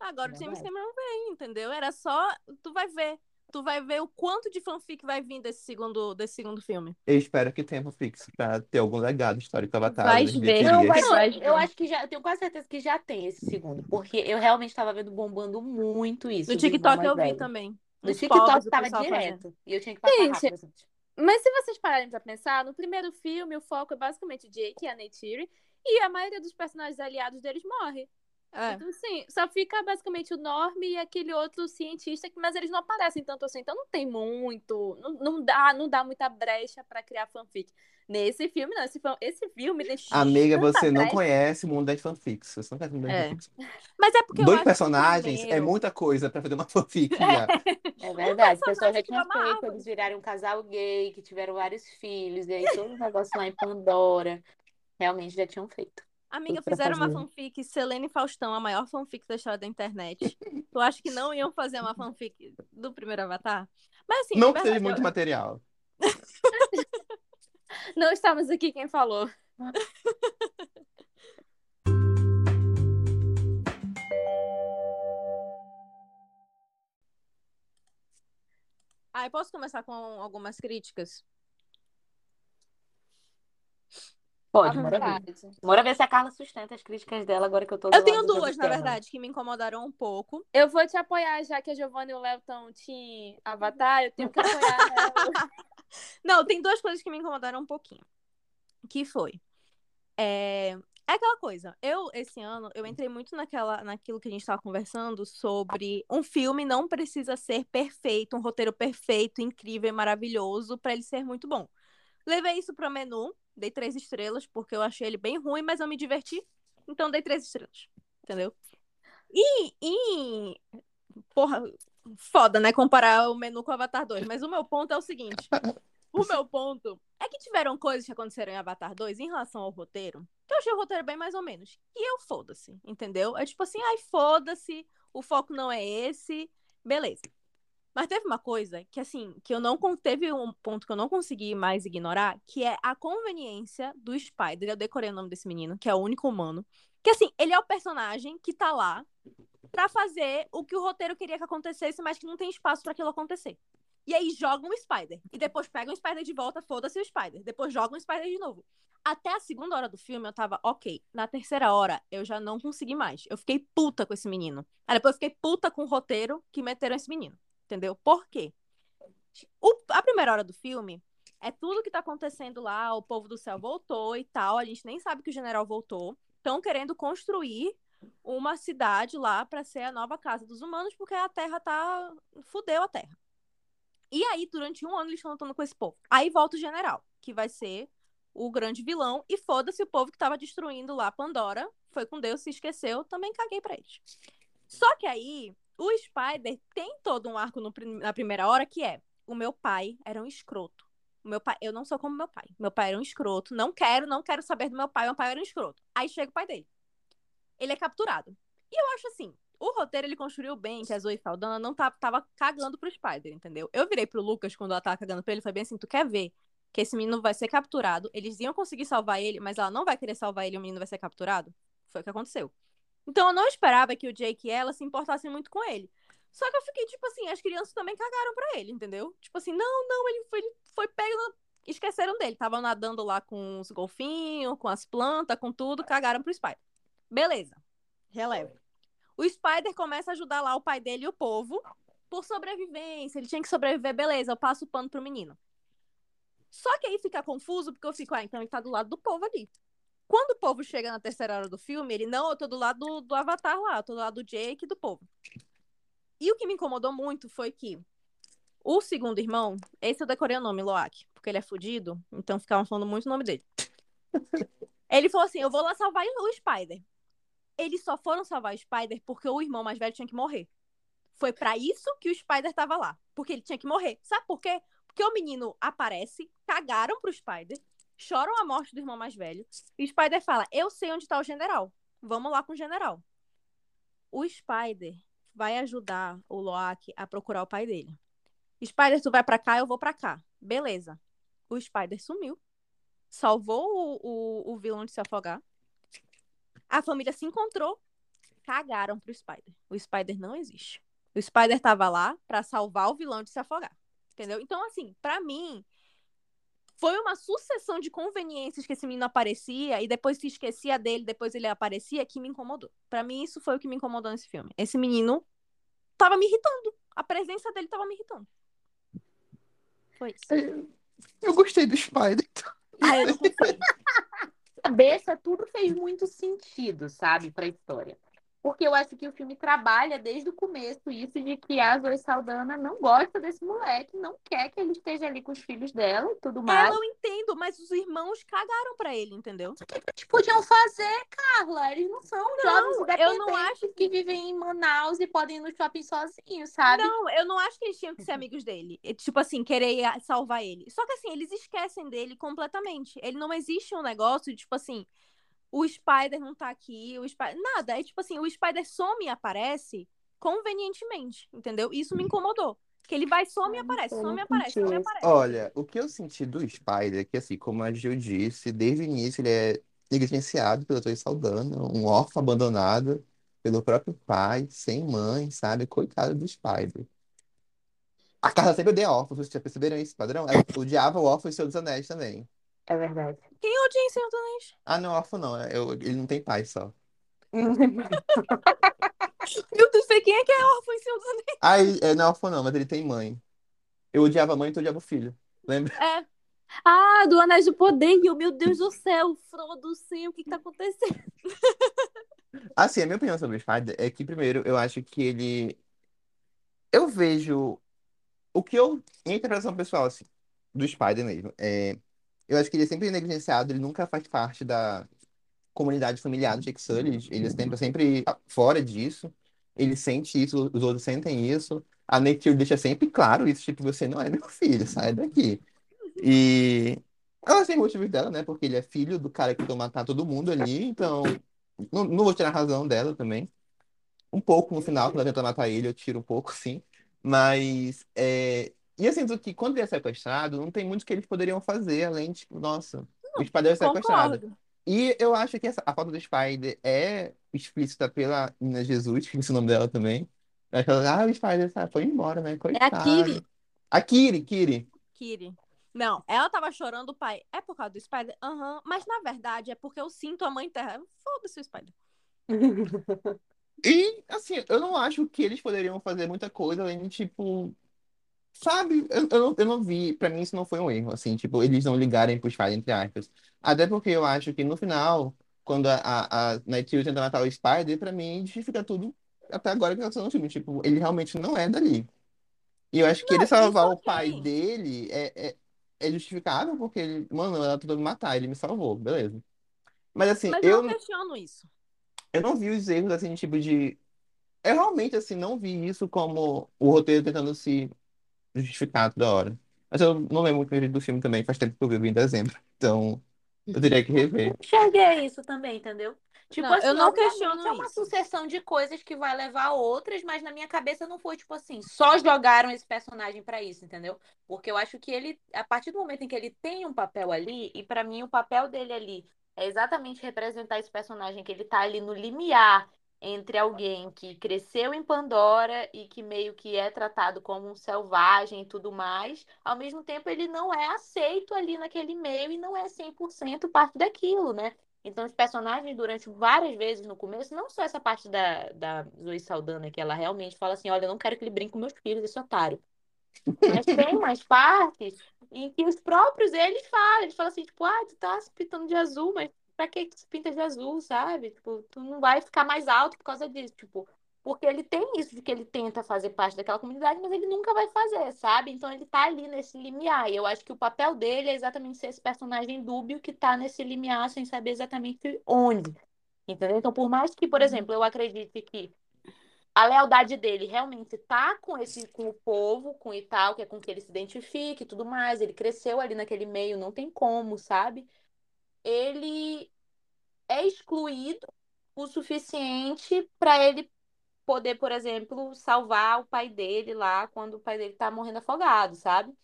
Agora o James. Cameron veio, entendeu? Era só. Tu vai ver. Tu vai ver o quanto de fanfic vai vir desse segundo, desse segundo filme. Eu espero que tenha fixo pra ter algum legado histórico Avatar, das ver. Não, mas Vai eu, ver. eu acho que já, eu tenho quase certeza que já tem esse segundo, porque eu realmente estava vendo bombando muito isso No TikTok eu vi velho. também. No TikTok pobres, o tava pessoal fazendo. direto. E eu tinha que passar Gente, rápido. assim. Mas se vocês pararem pra pensar, no primeiro filme o foco é basicamente o Jake e a Neytiri, e a maioria dos personagens aliados deles morre. É. Então, assim, só fica basicamente o Norm e aquele outro cientista, que- mas eles não aparecem tanto assim, então não tem muito, não, não dá, não dá muita brecha pra criar fanfic. Nesse filme, não, esse, esse filme deixou Amiga, você não brecha. conhece o mundo das fanfics. Você não conhece o mundo das É. fanfics. Mas é porque Dois que personagens é primeiro- muita coisa pra fazer uma (laughs) fanfic. já. É verdade, o pessoal já tinha feito, eles viraram um casal gay, que tiveram vários filhos, e aí todo um negócio lá em Pandora. Realmente já tinham feito. Amiga, fizeram uma fanfic Selene e Faustão, a maior fanfic da história da internet. Tu acha que não iam fazer uma fanfic do primeiro Avatar? Mas assim, Não de teve muito eu- material. (laughs) Não estamos aqui quem falou. (laughs) Ah, eu posso começar com algumas críticas? Pode, À bora ver. ver se a Carla sustenta as críticas dela agora que eu tô Eu tenho duas, na verdade, que me incomodaram um pouco. Eu vou te apoiar, já que a Giovanna e o Léo estão Team Avatar, eu tenho que apoiar (laughs) ela. Não, tem duas coisas que me incomodaram um pouquinho. Que foi. É, é aquela coisa. Eu, esse ano, eu entrei muito naquela, naquilo que a gente estava conversando sobre um filme não precisa ser perfeito, um roteiro perfeito, incrível e maravilhoso para ele ser muito bom. Levei isso para menu, dei três estrelas, porque eu achei ele bem ruim, mas eu me diverti. Então dei três estrelas. Entendeu? E, e porra, foda, né? Comparar o menu com o Avatar 2. Mas o meu ponto é o seguinte: o meu ponto é que tiveram coisas que aconteceram em Avatar 2 em relação ao roteiro, que eu achei o roteiro bem mais ou menos. E eu foda-se, entendeu? É tipo assim, ai, foda-se, o foco não é esse, beleza. Mas teve uma coisa que, assim, que eu não. Teve um ponto que eu não consegui mais ignorar, que é a conveniência do Spider. Eu decorei o nome desse menino, que é o único humano. Que, assim, ele é o personagem que tá lá pra fazer o que o roteiro queria que acontecesse, mas que não tem espaço pra aquilo acontecer. E aí jogam o Spider. E depois pegam o Spider de volta, foda-se o Spider. Depois jogam o Spider de novo. Até a segunda hora do filme eu tava ok. Na terceira hora eu já não consegui mais. Eu fiquei puta com esse menino. Aí depois eu fiquei puta com o roteiro que meteram esse menino. Entendeu? Por quê? O- a primeira hora do filme é tudo que tá acontecendo lá. O povo do céu voltou e tal. A gente nem sabe que o general voltou. Estão querendo construir uma cidade lá pra ser a nova casa dos humanos, porque a Terra tá. fudeu a Terra. E aí, durante um ano, eles estão lutando com esse povo. Aí volta o general, que vai ser o grande vilão. E foda-se o povo que tava destruindo lá Pandora. Foi com Deus, se esqueceu. Também caguei pra eles. Só que aí, o Spider tem todo um arco no na primeira hora que é: o meu pai era um escroto. O meu pai, eu não sou como meu pai. Meu pai era um escroto. Não quero, não quero saber do meu pai. Meu pai era um escroto. Aí chega o pai dele. Ele é capturado. E eu acho assim, o roteiro ele construiu bem que a Zoe Saldana não tá, tava cagando pro Spider, entendeu? Eu virei pro Lucas quando ela tava cagando pra ele falei bem assim, tu quer ver que esse menino vai ser capturado, eles iam conseguir salvar ele, mas ela não vai querer salvar ele o menino vai ser capturado? Foi o que aconteceu. Então eu não esperava que o Jake e ela se importassem muito com ele. Só que eu fiquei, tipo assim, as crianças também cagaram pra ele, entendeu? Tipo assim, não, não, ele foi, ele foi pego. Esqueceram dele. Estavam nadando lá com os golfinhos, com as plantas, com tudo, cagaram pro Spider. Beleza. Releva. O Spider começa a ajudar lá o pai dele e o povo por sobrevivência. Ele tinha que sobreviver, beleza, eu passo o pano pro menino. Só que aí fica confuso, porque eu fico, ah, então ele tá do lado do povo ali. Quando o povo chega na terceira hora do filme, ele, não, eu tô do lado do, do Avatar lá, eu tô do lado do Jake e do povo. E o que me incomodou muito foi que o segundo irmão, esse eu decorei o nome, Loak, porque ele é fudido, então ficavam falando muito o nome dele. Ele falou assim: eu vou lá salvar o Spider. Eles só foram salvar o Spider porque o irmão mais velho tinha que morrer. Foi pra isso que o Spider tava lá. Porque ele tinha que morrer. Sabe por quê? Porque o menino aparece, cagaram pro Spider, choram a morte do irmão mais velho. E o Spider fala: Eu sei onde tá o general. Vamos lá com o general. O Spider vai ajudar o Loak a procurar o pai dele. Spider, tu vai pra cá, eu vou pra cá. Beleza. O Spider sumiu. Salvou o, o, o vilão de se afogar. A família se encontrou. Cagaram pro Spider. O Spider não existe. O Spider tava lá pra salvar o vilão de se afogar. Entendeu? Então, assim, pra mim, foi uma sucessão de conveniências que esse menino aparecia e depois se esquecia dele, depois ele aparecia, que me incomodou. Pra mim, isso foi o que me incomodou nesse filme. Esse menino tava me irritando. A presença dele tava me irritando. Foi isso. Eu gostei do Spider. então. Ah, eu não consegui. (laughs) cabeça, tudo fez muito sentido, sabe, pra história. Porque eu acho que o filme trabalha desde o começo isso de que a Zoe Saldana não gosta desse moleque, não quer que ele esteja ali com os filhos dela e tudo mais. Eu não entendo, mas os irmãos cagaram pra ele, entendeu? O que eles podiam fazer, Carla? Eles não são jovens eu não acho que vivem em Manaus e podem ir no shopping sozinhos, sabe? Não, eu não acho que eles tinham que ser amigos dele. E, Tipo assim, querer salvar ele. Só que assim, eles esquecem dele completamente. Ele não existe um negócio tipo assim, o Spider não tá aqui, o Spider. Nada. É tipo assim, o Spider some e aparece convenientemente, entendeu? Isso me incomodou. Que ele vai, some e aparece, some e aparece, some e aparece. Olha, o que eu senti do Spider é que, assim, como a Gil disse, desde o início ele é negligenciado pela Zoe Saldana, um órfão abandonado pelo próprio pai, sem mãe, sabe? Coitado do Spider. A Carla sempre odeia órfãos, vocês já perceberam esse padrão? Ela odiava o órfão e Senhor dos Anéis também. É verdade. Quem odia em Senhor dos Anéis? Ah, não, órfão não, é- eu- ele não tem pai só. (laughs) Meu Deus, sei quem é que é órfão em dos Anéis. Ah, ele, é, não é órfão não, mas ele tem mãe. Eu odiava a mãe, então eu odiava o filho. Lembra? É, Ah, do Anéis do Poder. E eu, meu Deus do céu, Frodo, sim, o que que tá acontecendo? (laughs) Assim, a minha opinião sobre o Spider é que, primeiro, eu acho que ele. Eu vejo. O que eu. Minha interpretação pessoal, assim, do Spider mesmo. É... Eu acho que ele é sempre negligenciado, ele nunca faz parte da comunidade familiar do Jake Sully. Ele é sempre, sempre fora disso. Ele sente isso, os outros sentem isso. A Nature deixa sempre claro isso, tipo, você não é meu filho, sai daqui. E ela tem motivos dela, né? Porque ele é filho do cara que tentou matar todo mundo ali, então. Não, não vou tirar a razão dela também. Um pouco no final, quando ela tenta matar ele, eu tiro um pouco, sim. Mas. É... E eu sinto que quando ele é sequestrado, não tem muito que eles poderiam fazer, além de, tipo, nossa, o Spider é sequestrado. concordo. E eu acho que essa, a falta do Spider é explícita pela Nina Jesus, que é o nome dela também. Ela, ah, o Spider sabe, foi embora, né? Coitado. Kiri. A Kiri, Kiri. Kiri. Não, ela tava chorando o pai. É por causa do Spider? Aham. Mas na verdade é porque eu sinto a mãe terra. Foda-se o Spider. (laughs) E, assim, eu não acho que eles poderiam fazer muita coisa além de, tipo. Sabe? Eu, eu, não, eu não vi. Pra mim, isso não foi um erro, assim, tipo, eles não ligarem pro Spider, entre aspas. Até porque eu acho que no final, quando a, a, a Nightwing tenta matar o Spider, pra mim, justifica tudo até agora que tá sendo no filme. Tipo, ele realmente não é dali. E eu acho que ele Não, salvar isso o pai ok. dele é, é, é justificável, porque ele, mano, ela tentou me matar, ele me salvou, beleza. Mas assim, Mas eu eu, não questiono isso. eu não vi os erros, assim, tipo de. Eu realmente, assim, não vi isso como o roteiro tentando se justificar toda hora. Mas eu não lembro muito do filme também, faz tempo que eu vi, em dezembro. Então, eu teria que rever. enxerguei isso também, entendeu? Tipo Não, assim, eu não obviamente questiono é uma isso. sucessão de coisas que vai levar a outras, mas na minha cabeça não foi tipo assim, só jogaram esse personagem pra isso, entendeu? Porque eu acho que ele, a partir do momento em que ele tem um papel ali, e pra mim o papel dele ali é exatamente representar esse personagem que ele tá ali no limiar entre alguém que cresceu em Pandora e que meio que é tratado como um selvagem e tudo mais, ao mesmo tempo ele não é aceito ali naquele meio e não é 100% parte daquilo, né? Então, os personagens, durante várias vezes no começo, não só essa parte da, da Zoe Saldana, que ela realmente fala assim: olha, eu não quero que ele brinque com meus filhos, esse otário. Mas tem umas partes em que os próprios eles falam, eles falam assim, tipo, ah, tu tá se pintando de azul, mas pra que tu se pinta de azul, sabe? Tipo, tu não vai ficar mais alto por causa disso, tipo, porque ele tem isso de que ele tenta fazer parte daquela comunidade, mas ele nunca vai fazer, sabe? Então ele tá ali nesse limiar. E eu acho que o papel dele é exatamente ser esse personagem dúbio que tá nesse limiar sem saber exatamente onde. Entendeu? Então, por mais que, por exemplo, eu acredite que a lealdade dele realmente tá com esse, com o povo, com e tal, que é com que ele se identifica e tudo mais. Ele cresceu ali naquele meio, não tem como, sabe? Ele é excluído o suficiente para ele poder, por exemplo, salvar o pai dele lá quando o pai dele tá morrendo afogado, sabe?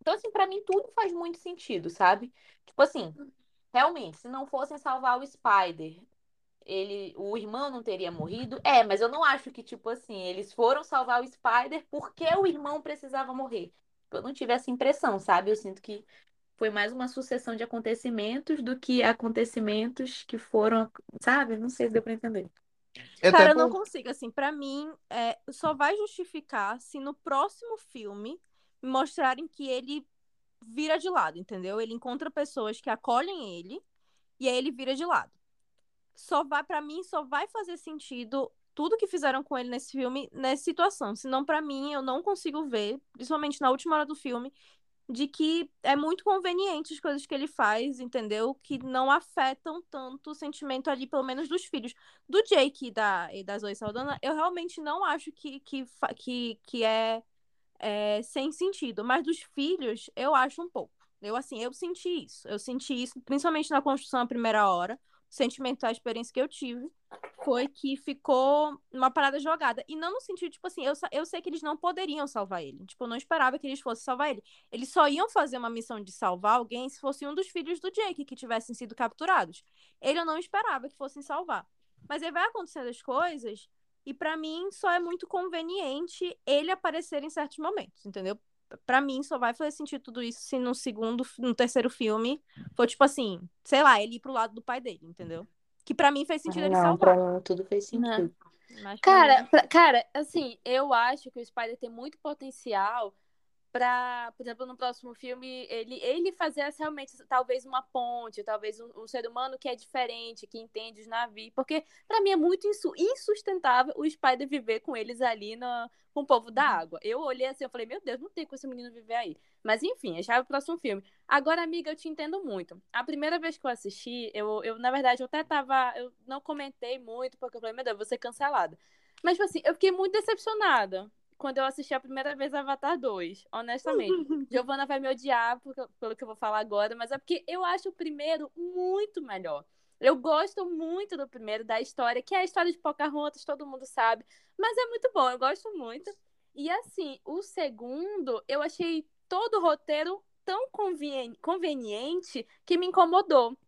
Então, assim, pra mim tudo faz muito sentido, sabe? Tipo assim, realmente, se não fossem salvar o Spider, ele, o irmão não teria morrido? É, mas eu não acho que, tipo assim, eles foram salvar o Spider porque o irmão precisava morrer. Eu não tive essa impressão, sabe? Eu sinto que foi mais uma sucessão de acontecimentos do que acontecimentos que foram, sabe? Não sei se deu pra entender. Até Cara, eu não por- consigo, assim, pra mim, é, só vai justificar se no próximo filme mostrarem que ele vira de lado, entendeu? Ele encontra pessoas que acolhem ele e aí ele vira de lado. só vai, para mim, só vai fazer sentido tudo que fizeram com ele nesse filme, nessa situação. Senão, para mim, eu não consigo ver, principalmente na última hora do filme, de que é muito conveniente as coisas que ele faz, entendeu? Que não afetam tanto o sentimento ali, pelo menos dos filhos. Do Jake e da, e da Zoe Saldana, eu realmente não acho que, que, que, que é, é sem sentido. Mas dos filhos, eu acho um pouco. Eu, assim, eu senti isso. Eu senti isso, principalmente na construção à primeira hora. Sentimento, a experiência que eu tive foi que ficou uma parada jogada. E não no sentido, tipo assim, eu, eu sei que eles não poderiam salvar ele. Tipo, eu não esperava que eles fossem salvar ele. Eles só iam fazer uma missão de salvar alguém se fosse um dos filhos do Jake que tivessem sido capturados. Ele eu não esperava que fossem salvar. Mas aí vai acontecendo as coisas, e para mim só é muito conveniente ele aparecer em certos momentos, entendeu? Para mim só vai fazer sentido tudo isso se no segundo, no terceiro filme for tipo assim, sei lá, ele ir pro lado do pai dele, entendeu? Que para mim fez sentido ele Não, salvar. pra mim tudo fez sentido. Mas pra Cara, pra- cara, assim, eu acho que o Spider tem muito potencial pra, por exemplo, no próximo filme, ele, ele fazer realmente talvez uma ponte, talvez um, um ser humano que é diferente, que entende os navios, porque pra mim é muito insu- insustentável o Spider viver com eles ali no, com o povo da água. Eu olhei assim, eu falei, meu Deus, não tem com esse menino viver aí. Mas enfim, já é o próximo filme. Agora, amiga, eu te entendo muito. A primeira vez que eu assisti, eu, eu na verdade, eu até tava. Eu não comentei muito, porque eu falei, meu Deus, eu vou ser cancelada. Mas, tipo assim, eu fiquei muito decepcionada quando eu assisti a primeira vez Avatar 2, honestamente. (laughs) Giovana vai me odiar porque- pelo que eu vou falar agora, mas é porque eu acho o primeiro muito melhor. Eu gosto muito do primeiro, da história, que é a história de Pocahontas, todo mundo sabe. Mas é muito bom, eu gosto muito. E assim, o segundo, eu achei todo o roteiro tão conveniente que me incomodou.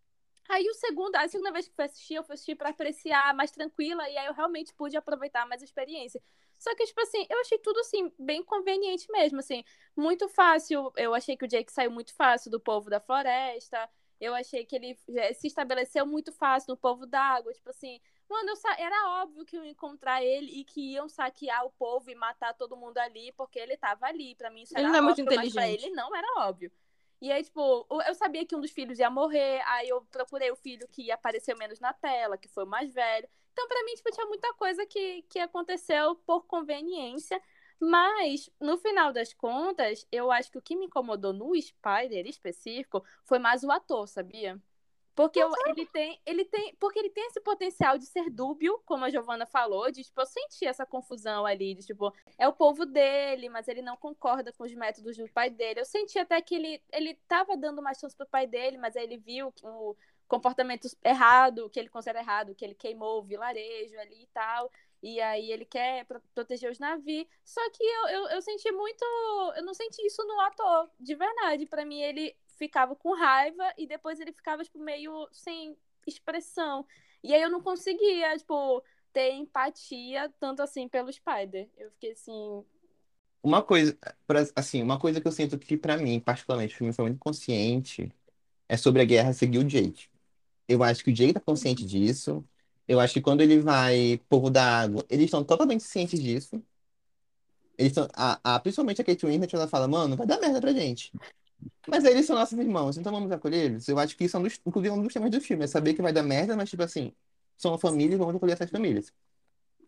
Aí o segundo, a segunda vez que fui assistir, eu fui assistir pra apreciar mais tranquila, e aí eu realmente pude aproveitar mais a experiência. Só que, tipo assim, eu achei tudo, assim, bem conveniente mesmo, assim, muito fácil. Eu achei que o Jake saiu muito fácil do povo da floresta. Eu achei que ele já se estabeleceu muito fácil no povo da água. Tipo assim, mano, era óbvio que iam encontrar ele e que iam saquear o povo e matar todo mundo ali, porque ele tava ali. Pra mim, isso Ele era não é muito óbvio, mas pra inteligente. ele não era óbvio. E aí, tipo, eu sabia que um dos filhos ia morrer, aí eu procurei o filho que apareceu menos na tela, que foi o mais velho. Então, pra mim, tipo, tinha muita coisa que, que aconteceu por conveniência. Mas, no final das contas, eu acho que o que me incomodou no Spider específico foi mais o ator, sabia? Porque eu- ele tem, ele tem, porque ele tem esse potencial de ser dúbio, como a Giovana falou, de tipo, eu senti essa confusão ali, de tipo, é o povo dele, mas ele não concorda com os métodos do pai dele. Eu senti até que ele, ele tava dando uma chance pro pai dele, mas aí ele viu que o comportamento errado, que ele considera errado, que ele queimou o vilarejo ali e tal. E aí ele quer pro- proteger os navios. Só que eu, eu, eu senti muito. Eu não senti isso no ator, de verdade. Pra mim, ele ficava com raiva e depois ele ficava, tipo, meio sem expressão. E aí eu não conseguia, tipo, ter empatia tanto assim pelo Spider. Eu fiquei assim. Uma coisa, assim, uma coisa que eu sinto que pra mim, particularmente, o filme foi muito consciente, é sobre a guerra seguir o Jake. Eu acho que o Jake tá consciente disso. Eu acho que quando ele vai Povo da Água, eles estão totalmente cientes disso. Eles estão, a, a- principalmente a Kate Winslet, ela fala, mano, vai dar merda pra gente. Mas eles são nossos irmãos, então vamos acolher eles. Eu acho que isso é um dos, inclusive um dos temas do filme, é saber que vai dar merda, mas tipo assim, são uma família e vamos acolher essas famílias.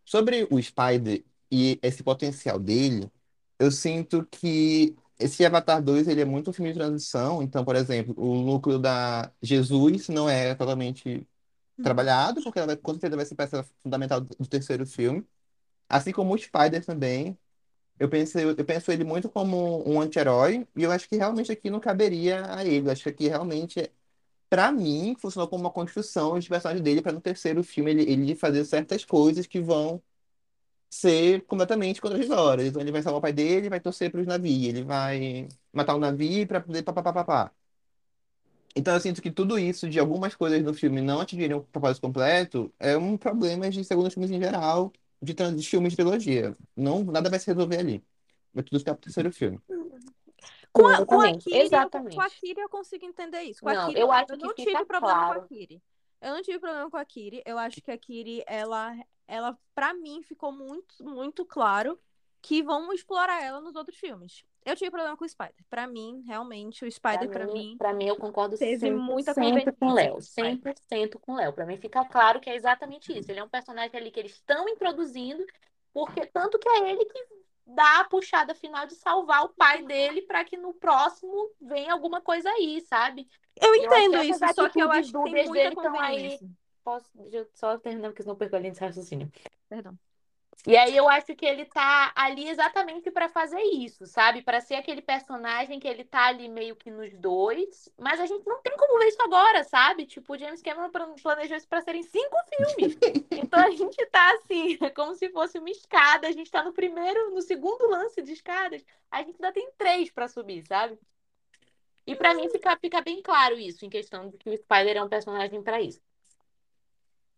Sobre o Spider e esse potencial dele, eu sinto que esse Avatar 2 ele é muito um filme de transição. Então, por exemplo, o núcleo da Jesus não é totalmente trabalhado, porque ela vai, com certeza vai ser peça fundamental do terceiro filme. Assim como o Spider também. Eu penso, eu penso ele muito como um anti-herói, e eu acho que realmente aqui não caberia a ele. Eu acho que aqui realmente, pra mim, funcionou como uma construção de personagem dele para no terceiro filme ele, ele fazer certas coisas que vão ser completamente contraditórias. Então ele vai salvar o pai dele, vai torcer para os navios, ele vai matar o navio para poder papapá. Então eu sinto que tudo isso, de algumas coisas no filme não atingirem o propósito completo, é um problema de segundos filmes em geral, de, trans- de filmes de trilogia. Não, nada vai se resolver ali. Vai tudo ficar pro terceiro filme. Com a, com a Exatamente, Kiri, exatamente. com a Kiri eu consigo entender isso. Com a Não, Kiri, eu acho eu que não fica tive problema com claro. a Kiri. Eu não tive problema com a Kiri. Eu acho que a Kiri, ela, ela para mim, ficou muito, muito claro que vão explorar ela nos outros filmes. Eu tive problema com o Spider. Pra mim, realmente, o Spider, pra, mim, pra mim, eu concordo teve 100% muita com o conveniência Léo. com o Spider. 100% com o Léo. Pra mim fica claro que é exatamente isso. Ele é um personagem ali que eles estão introduzindo, porque tanto que é ele que dá a puxada final de salvar o pai dele pra que no próximo venha alguma coisa aí, sabe? Eu eu entendo essas isso, só que eu acho que tem muita dele estão aí. Posso, deixa eu só terminar, porque senão eu perco a linha de raciocínio. Perdão. E aí eu acho que ele tá ali exatamente pra fazer isso, sabe? Pra ser aquele personagem que ele tá ali meio que nos dois, mas a gente não tem como ver isso agora, sabe? Tipo, o James Cameron plan- planejou isso pra serem cinco filmes. (laughs) Então a gente tá assim, é (laughs) como se fosse uma escada, a gente tá no primeiro, no segundo lance de escadas, a gente ainda tem três pra subir, sabe? E pra mim fica, fica bem claro isso, em questão de que o Spider é um personagem pra isso.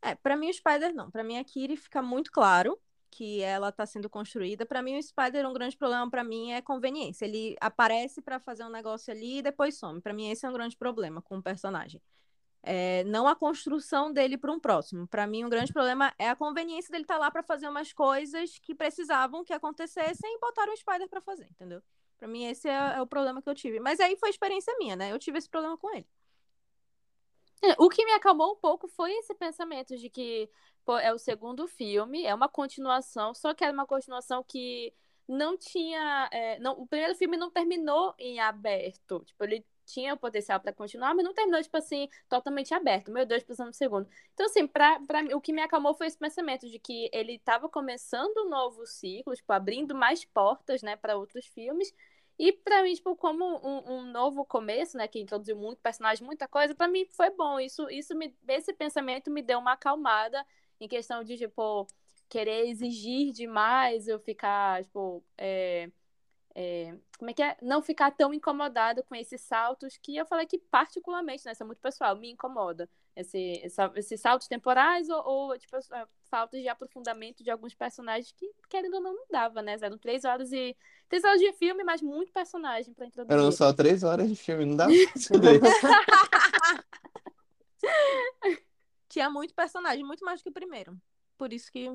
É, pra mim o Spider não. Pra mim a Kiri fica muito claro que ela tá sendo construída. Pra mim o Spider um grande problema pra mim é conveniência. Ele aparece pra fazer um negócio ali e depois some. Pra mim esse é um grande problema com o personagem. É, não a construção dele para um próximo. Pra mim um grande problema é a conveniência dele estar lá pra fazer umas coisas que precisavam que acontecessem e botaram o Spider pra fazer, entendeu? Pra mim esse é, é o problema que eu tive. Mas aí foi experiência minha, né? Eu tive esse problema com ele. É, O que me acalmou um pouco foi esse pensamento de que pô, é o segundo filme, é uma continuação, só que era uma continuação que não tinha. é, não, o primeiro filme não terminou em aberto. Tipo, ele tinha o potencial para continuar, mas não terminou, tipo assim, totalmente aberto. Meu Deus, pensando no segundo. Então, assim, pra, pra, o que me acalmou foi esse pensamento de que ele estava começando um novo ciclo, tipo, abrindo mais portas, né, para outros filmes. E pra mim, tipo, como um, um novo começo, né, que introduziu muito personagem, muita coisa, pra mim foi bom. Isso, isso me, esse pensamento me deu uma acalmada em questão de, tipo, querer exigir demais, eu ficar, tipo, é, é, como é que é? Não ficar tão incomodada com esses saltos que eu falei que particularmente, né, isso é muito pessoal, me incomoda. Esse, essa- esses saltos temporais ou, ou, tipo, faltas de aprofundamento de alguns personagens que, querendo ou não, não dava, né? Eram três horas e... Três horas de filme, mas muito personagem pra Eram introduzir. só três horas de filme, não (laughs) entender. (laughs) Tinha muito personagem, muito mais do que o primeiro. Por isso que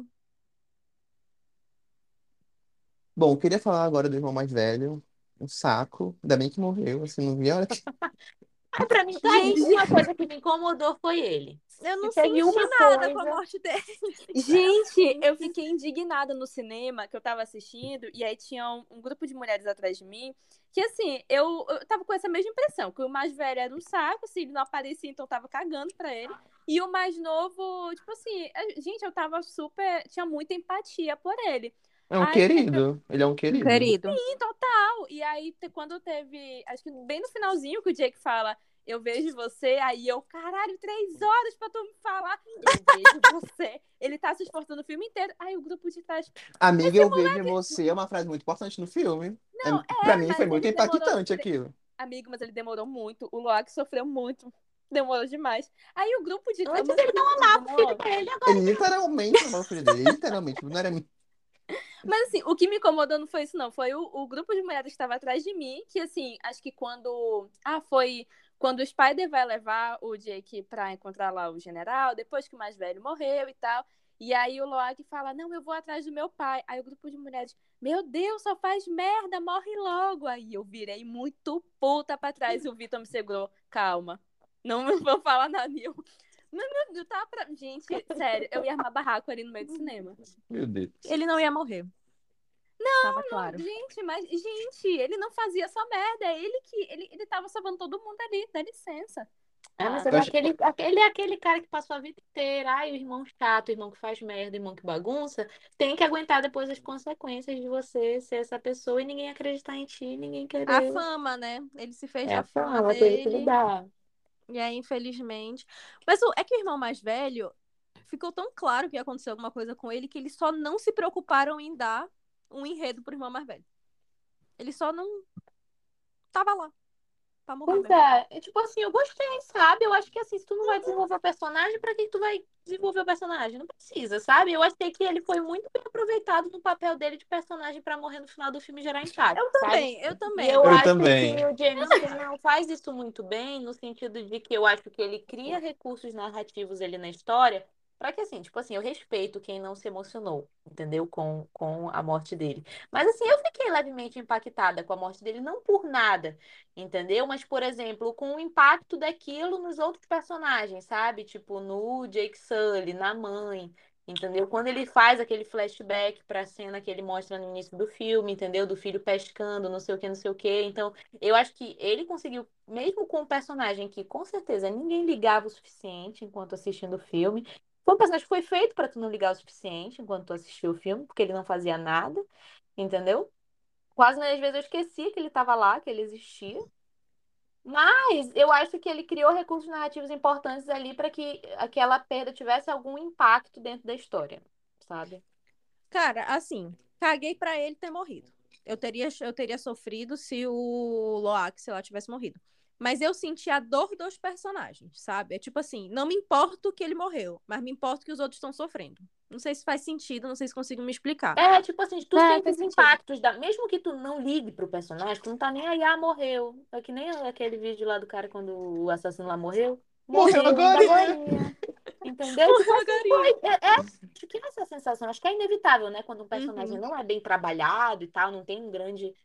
Bom, queria falar agora do irmão mais velho. Um saco. Ainda bem que morreu, assim, não vi a hora que... (laughs) Mas pra mim, tá aí, uma coisa que me incomodou foi ele. eu não Se teve senti uma nada com a coisa- morte dele. (laughs) Gente, eu fiquei indignada no cinema que eu tava assistindo, e aí tinha um, um grupo de mulheres atrás de mim, que assim, eu, eu tava com essa mesma impressão, que o mais velho era um saco, assim, ele não aparecia, então eu tava cagando pra ele. E o mais novo, tipo assim, a- gente, eu tava super. Tinha muita empatia por ele. É um Ai, querido. Ele é um querido. Querido. Sim, total. E aí, quando teve. Acho que bem no finalzinho que o Jake fala. Eu vejo você, aí eu, caralho, três horas pra tu me falar. Eu vejo você. Ele tá se esforçando o filme inteiro. Aí o grupo de trás. Amiga, eu vejo você é uma frase muito importante no filme. Não, É, pra mim foi muito demorou impactante tre- aquilo. Amigo, mas ele demorou muito. O Loak sofreu muito. Demorou demais. Aí o grupo de Antes ele não amava o filho demorou. dele, agora Ele literalmente amava o filho dele. Literalmente. Não era Mas assim, o que me incomodou não foi isso, não. Foi o, o grupo de mulheres que estava atrás de mim, que assim, acho que quando. Ah, foi quando o Spider vai levar o Jake pra encontrar lá o general, depois que o mais velho morreu e tal. E aí o Loag fala: Não, eu vou atrás do meu pai. Aí o grupo de mulheres, meu Deus, só faz merda, morre logo. Aí eu virei muito puta pra trás e o Vitor me segurou. Calma. Não (laughs) vou falar nada, Nil. Mas meu Deus, tá pra. Gente, sério, eu ia armar barraco ali no meio do cinema. Meu Deus. Ele não ia morrer. Não, Tava claro. Gente, mas, gente, ele não fazia só merda. É ele que. Ele, ele tava salvando todo mundo ali, dá licença. Ah, mas Ah, ele é aquele, aquele é aquele cara que passou a vida inteira. Ai, o irmão chato, o irmão que faz merda, o irmão que bagunça. Tem que aguentar depois as consequências de você ser essa pessoa e ninguém acreditar em ti, ninguém querer. A fama, né? Ele se fez É a fama fama, coisa que ele dele. dá. E aí, infelizmente. Mas é que o irmão mais velho ficou tão claro que ia acontecer alguma coisa com ele que eles só não se preocuparam em dar um enredo pro irmão mais velho. Ele só não tava lá. Pra morrer Pois mesmo. é, é, tipo assim, eu gostei, sabe? Eu acho que assim, se tu não vai desenvolver o personagem, pra que tu vai desenvolver o personagem? Não precisa, sabe? Eu achei que ele foi muito bem aproveitado no papel dele de personagem pra morrer no final do filme e gerar impacto, Eu sabe? também, eu E também. eu Eu acho também. que o James Cameron faz isso muito bem, no sentido de que eu acho que ele cria recursos narrativos ali na história Pra que assim, tipo assim, eu respeito quem não se emocionou, entendeu? Com, com a morte dele. Mas assim, eu fiquei levemente impactada com a morte dele, não por nada, entendeu? Mas, por exemplo, com o impacto daquilo nos outros personagens, sabe? Tipo, no Jake Sully, na mãe, entendeu? Quando ele faz aquele flashback pra cena que ele mostra no início do filme, entendeu? Do filho pescando, não sei o que, não sei o que. Então, eu acho que ele conseguiu, mesmo com um personagem que com certeza ninguém ligava o suficiente enquanto assistindo o filme, foi um personagem que foi feito para tu não ligar o suficiente enquanto tu assistiu o filme, porque ele não fazia nada, entendeu? Quase às vezes eu esquecia que ele estava lá, que ele existia. Mas eu acho que ele criou recursos narrativos importantes ali para que aquela perda tivesse algum impacto dentro da história, sabe? Cara, assim, caguei pra ele ter morrido. Eu teria, eu teria sofrido se o Loak, sei lá, tivesse morrido. Mas eu senti a dor dos personagens, sabe? É tipo assim, não me importo que ele morreu, mas me importo que os outros estão sofrendo. Não sei se faz sentido, não sei se consigo me explicar. É, tipo assim, tu É, sente os impactos da. Mesmo que tu não ligue pro personagem, tu não tá nem aí, ah, morreu. É que nem aquele vídeo lá do cara quando o assassino lá morreu. Morreu ainda agorinha. agorinha. Entendeu? Morreu Tipo assim, é, é, acho que essa sensação, acho que é inevitável, né? Quando um personagem Uhum. não é bem trabalhado e tal, não tem um grande,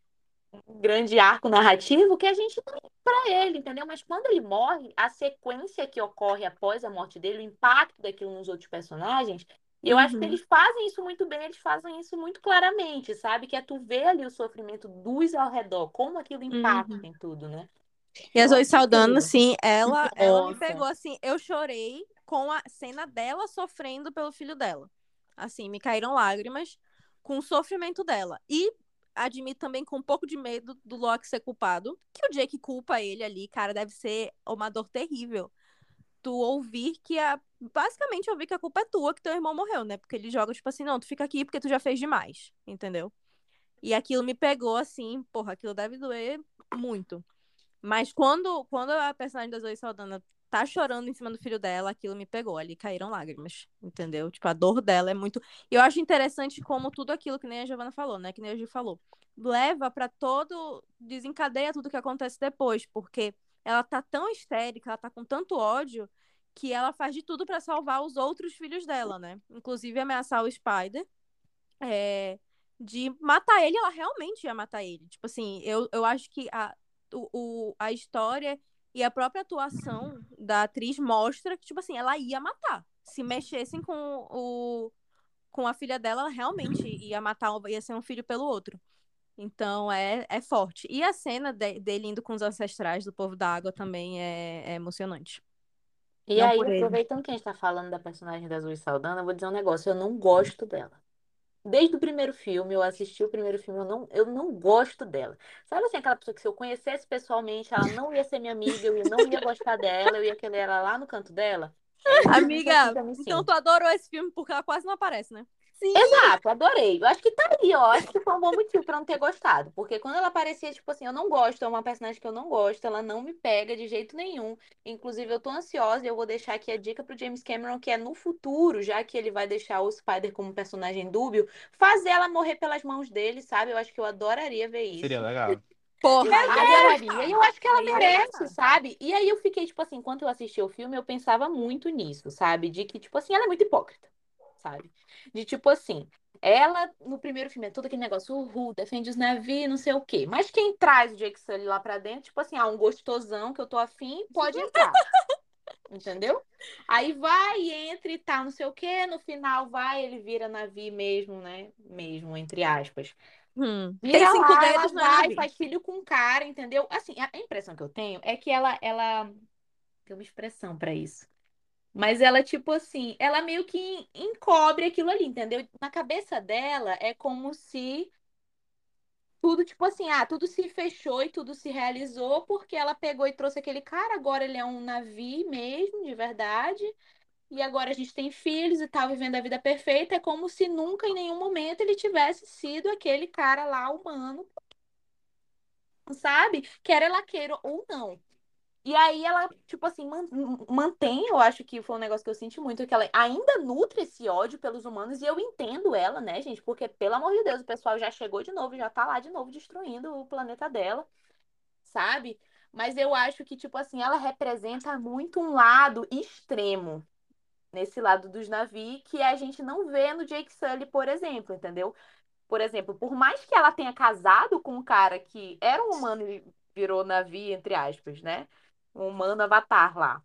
um grande arco narrativo, que a gente não liga pra ele, entendeu? Mas quando ele morre, a sequência que ocorre após a morte dele, o impacto daquilo nos outros personagens, e eu acho que Uhum. eles fazem isso muito bem, eles fazem isso muito claramente, sabe? Que é tu ver ali o sofrimento dos ao redor, como aquilo impacta Uhum. em tudo, né? E a Eu Zoe Saldana, assim, ela, (laughs) ela me pegou assim. Eu chorei com a cena dela sofrendo pelo filho dela. Assim, me caíram lágrimas com o sofrimento dela. E admito também com um pouco de medo do Loki ser culpado. Que o Jake culpa ele ali, cara, deve ser uma dor terrível. Tu ouvir que a. Basicamente, ouvir que a culpa é tua, que teu irmão morreu, né? Porque ele joga, tipo assim, não, tu fica aqui porque tu já fez demais, entendeu? E aquilo me pegou assim, porra, aquilo deve doer muito. Mas quando, quando a personagem da Zoe Saldana tá chorando em cima do filho dela, aquilo me pegou. Ali caíram lágrimas, entendeu? Tipo, a dor dela é muito. Eu acho interessante como tudo aquilo que nem a Giovanna falou, né? Que nem a Gi falou. Leva pra todo. Desencadeia tudo que acontece depois, porque ela tá tão histérica, ela tá com tanto ódio, que ela faz de tudo pra salvar os outros filhos dela, né? Inclusive ameaçar o Spider. é, de matar ele, ela realmente ia matar ele. Tipo assim, eu, eu acho que a, o- a história e a própria atuação da atriz mostra que, tipo assim, ela ia matar. Se mexessem com o com a filha dela, ela realmente ia matar, ia ser um filho pelo outro. Então é, é forte. E a cena de- dele indo com os ancestrais do povo da água também é, é emocionante. E Não aí, aproveitando que a gente tá falando da personagem da Zoe Saldana, eu vou dizer um negócio, eu não gosto dela. Desde o primeiro filme, eu assisti o primeiro filme, eu não, eu não gosto dela. Sabe assim, aquela pessoa que se eu conhecesse pessoalmente, ela não ia ser minha amiga, eu não ia gostar dela, eu ia querer ela lá no canto dela? É (laughs) assim Amiga, me então tu adorou esse filme porque ela quase não aparece, né? Sim. Exato, adorei. Eu acho que tá aí, ó. Acho que foi um bom motivo pra não ter gostado. Porque quando ela aparecia, tipo assim, eu não gosto, é uma personagem que eu não gosto, ela não me pega de jeito nenhum. Inclusive, eu tô ansiosa e eu vou deixar aqui a dica pro James Cameron, que é no futuro, já que ele vai deixar o Spider como personagem dúbio, fazer ela morrer pelas mãos dele, sabe? Eu acho que eu adoraria ver isso. Seria legal. Porra, Adoraria. E eu acho que ela merece, sabe? E aí eu fiquei, tipo assim, enquanto eu assisti o filme, eu pensava muito nisso, sabe? De que, tipo assim, ela é muito hipócrita, sabe? De tipo assim, ela no primeiro filme é todo aquele negócio, uhul, defende os navios, não sei o quê. Mas quem traz o Jake Sully lá pra dentro, tipo assim, ah, um gostosão que eu tô afim, pode entrar. (laughs) Entendeu? Aí vai, entra e tal, não sei o quê. No final vai, ele vira navio mesmo, né? Mesmo, entre aspas. Hum. Vira Tem cinco lá, dedos, ela vai, navio. faz filho com o cara, entendeu? Assim, a impressão que eu tenho é que ela, ela tem uma expressão pra isso. Mas ela, tipo assim, ela meio que en- encobre aquilo ali, entendeu? Na cabeça dela é como se tudo, tipo assim, ah, tudo se fechou e tudo se realizou porque ela pegou e trouxe aquele cara, agora ele é um navio mesmo, de verdade. E agora a gente tem filhos e tal, vivendo a vida perfeita. É como se nunca, em nenhum momento, ele tivesse sido aquele cara lá humano, sabe? Quer ela queira ou não. E aí ela, tipo assim, man- mantém, eu acho que foi um negócio que eu senti muito, que ela ainda nutre esse ódio pelos humanos, e eu entendo ela, né, gente? Porque, pelo amor de Deus, o pessoal já chegou de novo, já tá lá de novo destruindo o planeta dela, sabe? Mas eu acho que, tipo assim, ela representa muito um lado extremo nesse lado dos Navi que a gente não vê no Jake Sully, por exemplo, entendeu? Por exemplo, por mais que ela tenha casado com um cara que era um humano e virou Navi, entre aspas, né? Um humano avatar lá.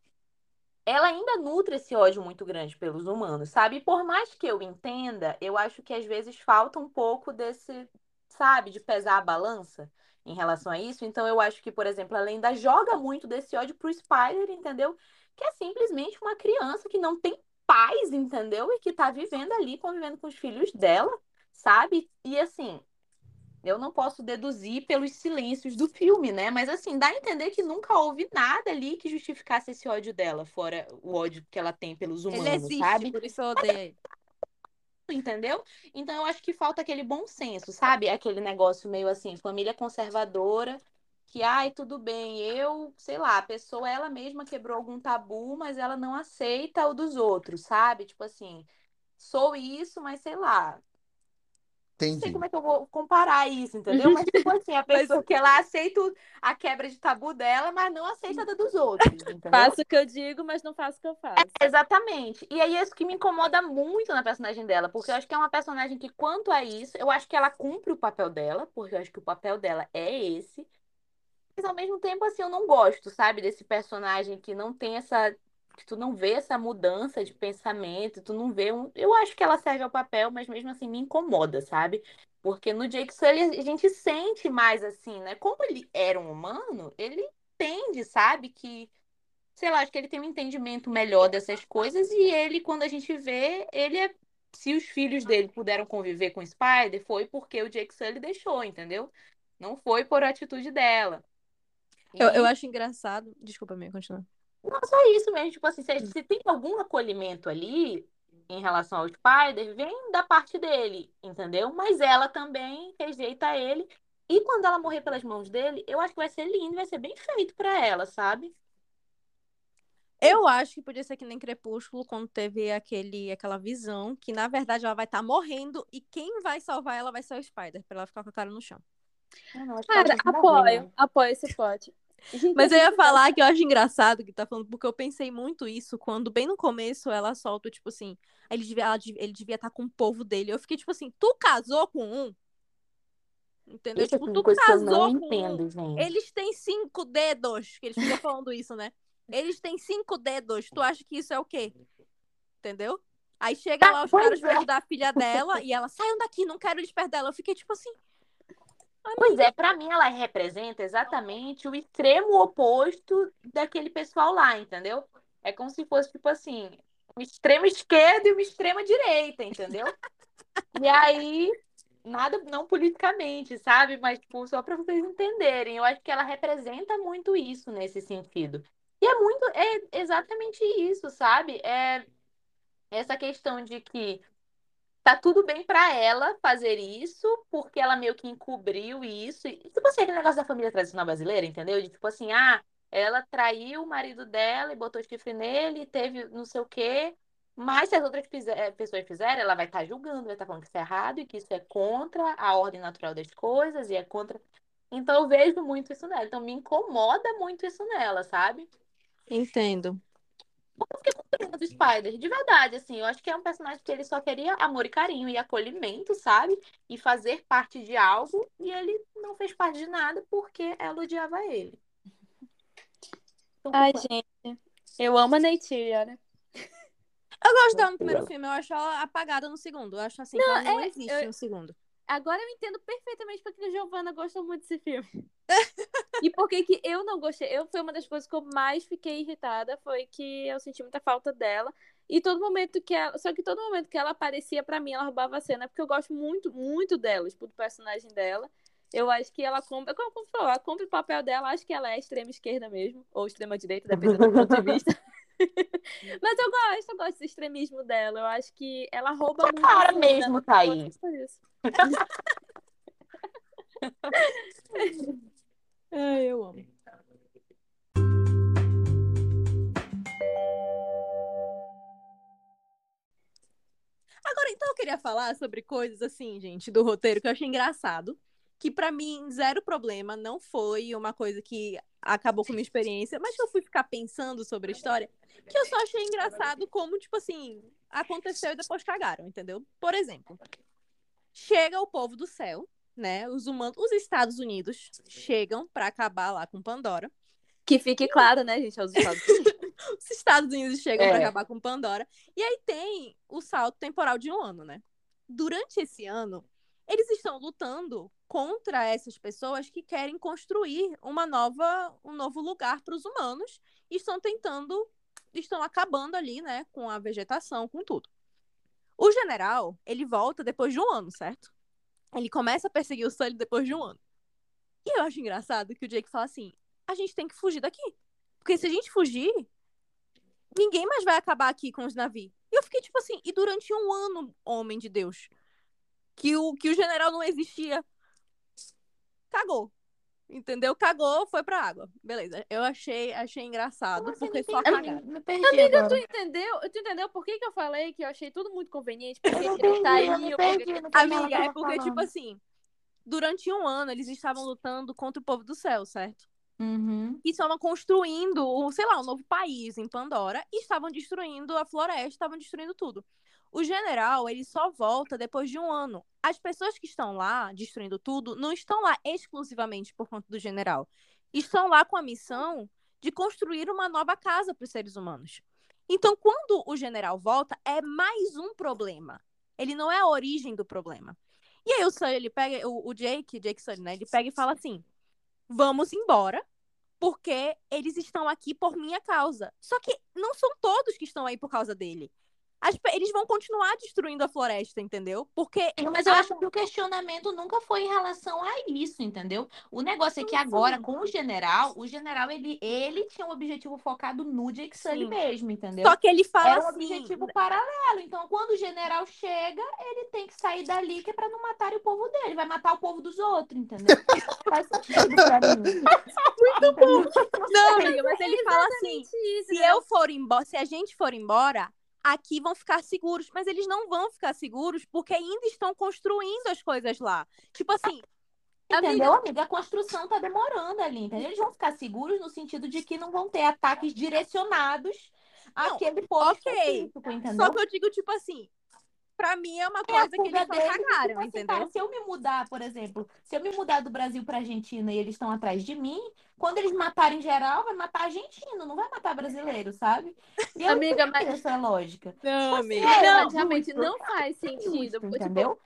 Ela ainda nutre esse ódio muito grande pelos humanos, sabe? Por mais que eu entenda, eu acho que às vezes falta um pouco desse, sabe, de pesar a balança em relação a isso. Então eu acho que, por exemplo, ela ainda joga muito desse ódio pro Spider, entendeu? Que é simplesmente uma criança que não tem paz, entendeu? E que tá vivendo ali, convivendo com os filhos dela, sabe? E assim, eu não posso deduzir pelos silêncios do filme, né? Mas assim, dá a entender que nunca houve nada ali que justificasse esse ódio dela, fora o ódio que ela tem pelos humanos, Ele existe, sabe? por isso eu odeio ele. entendeu? Então eu acho que falta aquele bom senso, sabe? Aquele negócio meio assim, família conservadora, que ai, tudo bem, eu, sei lá, a pessoa ela mesma quebrou algum tabu, mas ela não aceita o dos outros, sabe? Tipo assim, sou isso, mas sei lá, não sei Entendi. como é que eu vou comparar isso, entendeu? Mas tipo (laughs) assim, a pessoa que ela aceita a quebra de tabu dela, mas não aceita a da dos outros, entendeu? Faço o que eu digo, mas não faço o que eu faço. Exatamente. E aí, isso que me incomoda muito na personagem dela, porque eu acho que é uma personagem que, quanto a isso, eu acho que ela cumpre o papel dela, porque eu acho que o papel dela é esse. Mas ao mesmo tempo, assim, eu não gosto, sabe, desse personagem que não tem essa. Que tu não vê essa mudança de pensamento, tu não vê um. Eu acho que ela serve ao papel, mas mesmo assim me incomoda, sabe? Porque no Jake Sully a gente sente mais assim, né? Como ele era um humano, ele entende, sabe? Que sei lá, acho que ele tem um entendimento melhor dessas coisas e ele, quando a gente vê, ele é. Se os filhos dele puderam conviver com o Spider, foi porque o Jake Sully deixou, entendeu? Não foi por atitude dela. Eu, E eu acho engraçado. Desculpa, minha, continua. Não só isso mesmo, tipo assim, se, se tem algum acolhimento ali em relação ao Spider, vem da parte dele, entendeu? Mas ela também rejeita ele. E quando ela morrer pelas mãos dele, eu acho que vai ser lindo, vai ser bem feito pra ela, sabe? Eu acho que podia ser que nem Crepúsculo, quando teve aquele, aquela visão, que na verdade ela vai estar morrendo e quem vai salvar ela vai ser o Spider, pra ela ficar com a cara no chão. Não, ela Cara, apoio, né? apoio esse plot. Gente, Mas eu ia falar que eu acho engraçado que tá falando, porque eu pensei muito isso quando, bem no começo, ela solta, tipo assim, ele devia, ela ele devia estar com o povo dele. Eu fiquei tipo assim, tu casou com um? Entendeu? Isso é tipo, uma tu coisa que eu não casou com um. entendo, gente. Eles têm cinco dedos, que eles ficam falando isso, né? Eles têm cinco dedos. Tu acha que isso é o quê? Entendeu? Aí chega lá os caras pra é. ajudar a filha dela e ela, saiam daqui, não quero eles perto dela. Eu fiquei tipo assim, Pois é, pra mim ela representa exatamente o extremo oposto daquele pessoal lá, entendeu? É como se fosse, tipo assim, um extremo esquerda e uma extrema direita, entendeu? E aí, nada, não politicamente, sabe? Mas, tipo, só pra vocês entenderem, eu acho que ela representa muito isso nesse sentido. E é muito, é exatamente isso, sabe? É essa questão de que tá tudo bem pra ela fazer isso, porque ela meio que encobriu isso. E, tipo assim, aquele negócio da família tradicional brasileira, entendeu? De tipo assim, ah, ela traiu o marido dela e botou chifre nele, e teve não sei o quê. Mas se as outras fizer- eh, pessoas fizerem, ela vai estar julgando, vai estar falando que isso é errado e que isso é contra a ordem natural das coisas e é contra. Então eu vejo muito isso nela. Então me incomoda muito isso nela, sabe? entendo. Eu fiquei com pena do Spider, de verdade, assim. Eu acho que é um personagem que ele só queria amor e carinho e acolhimento, sabe? E fazer parte de algo. E ele não fez parte de nada porque ela odiava ele. Então, Ai, gente. Eu amo a Neytiri, né? Eu gosto dela no primeiro filme, eu acho ela apagada no segundo. Eu acho assim que ela não é, existe eu- no segundo. Agora eu entendo perfeitamente porque a Giovanna gosta muito desse filme. (laughs) e por que que eu não gostei? Eu foi uma das coisas que eu mais fiquei irritada, foi que eu senti muita falta dela. E todo momento que ela, só que todo momento que ela aparecia pra mim, ela roubava a cena, porque eu gosto muito, muito dela, tipo, do personagem dela. Eu acho que ela compra, como falou, ela compra o papel dela, acho que ela é extrema esquerda mesmo, ou extrema direita, dependendo do ponto de (laughs) vista. (laughs) Mas eu gosto, eu gosto do extremismo dela. Eu acho que ela rouba muito. cara a cena. mesmo, Thaís. Isso. Ai, eu amo. Agora, então, eu queria falar sobre coisas assim, gente, do roteiro que eu achei engraçado. que pra mim, zero problema, não foi uma coisa que acabou com a minha experiência, mas que eu fui ficar pensando sobre a história, que eu só achei engraçado como, tipo assim, aconteceu e depois cagaram, entendeu? Por exemplo, chega o povo do céu, né? Os humanos, os Estados Unidos chegam pra acabar lá com Pandora. Que fique claro, né, gente, aos Estados Unidos. (laughs) Os Estados Unidos chegam É. acabar com Pandora. E aí tem o salto temporal de um ano, né? Durante esse ano, eles estão lutando contra essas pessoas que querem construir uma nova, um novo lugar para os humanos e estão tentando, estão acabando ali, né, com a vegetação, com tudo. O general, ele volta depois de um ano, certo? Ele começa a perseguir o Sully depois de um ano. E eu acho engraçado que o Jake fala assim: a gente tem que fugir daqui. Porque se a gente fugir, ninguém mais vai acabar aqui com os navios. E eu fiquei tipo assim, e durante um ano, homem de Deus, que o, que o general não existia, cagou. Entendeu? Cagou, foi pra água. Beleza. Eu achei, achei engraçado, Como assim? porque só. Me perdi agora. Tu entendeu? Tu entendeu por que, que eu falei que eu achei tudo muito conveniente? Porque Eu não ele entendi, eu porque... perdi no que ela Amiga, é porque, tipo falando. assim, durante um ano eles estavam lutando contra o povo do céu, certo? Uhum. E estavam construindo, sei lá, um novo país em Pandora e estavam destruindo a floresta, estavam destruindo tudo. O general, ele só volta depois de um ano. As pessoas que estão lá destruindo tudo não estão lá exclusivamente por conta do general. Estão lá com a missão de construir uma nova casa para os seres humanos. Então, quando o general volta, é mais um problema. Ele não é a origem do problema. E aí o Sully, ele pega, o, o Jake, Jake Sully, né? Ele pega e fala assim: vamos embora, porque eles estão aqui por minha causa. Só que não são todos que estão aí por causa dele. As eles vão continuar destruindo a floresta, entendeu? Porque Mas eu a- acho que o questionamento nunca foi em relação a isso, entendeu? O negócio é que agora, com o general, o general, ele, ele tinha um objetivo focado no Jake Sully mesmo, entendeu? só que ele fala Era um assim, objetivo paralelo. Então, quando o general chega, ele tem que sair dali, que é pra não matar o povo dele. Vai matar o povo dos outros, entendeu? (laughs) Faz sentido pra mim. (laughs) Muito bom. Não, (laughs) amiga, mas ele fala assim: Isso, se né? eu for embora, se a gente for embora, aqui vão ficar seguros. Mas eles não vão ficar seguros porque ainda estão construindo as coisas lá. Tipo assim, Entendeu, amiga? A construção tá demorando ali, entendeu? Eles vão ficar seguros no sentido de que não vão ter ataques direcionados Não, àquele povo ok. específico, entendeu? só que eu digo, tipo assim, pra mim é uma coisa que eles só deles, cagaram, tipo assim, entendeu? cara, se eu me mudar, por exemplo, se eu me mudar do Brasil pra Argentina e eles estão atrás de mim, quando eles matarem geral, vai matar argentino, não vai matar brasileiro, sabe? E Amiga, mas- essa lógica. Não, assim, amiga. é, Não, realmente não faz É sentido. justo, Tipo, entendeu?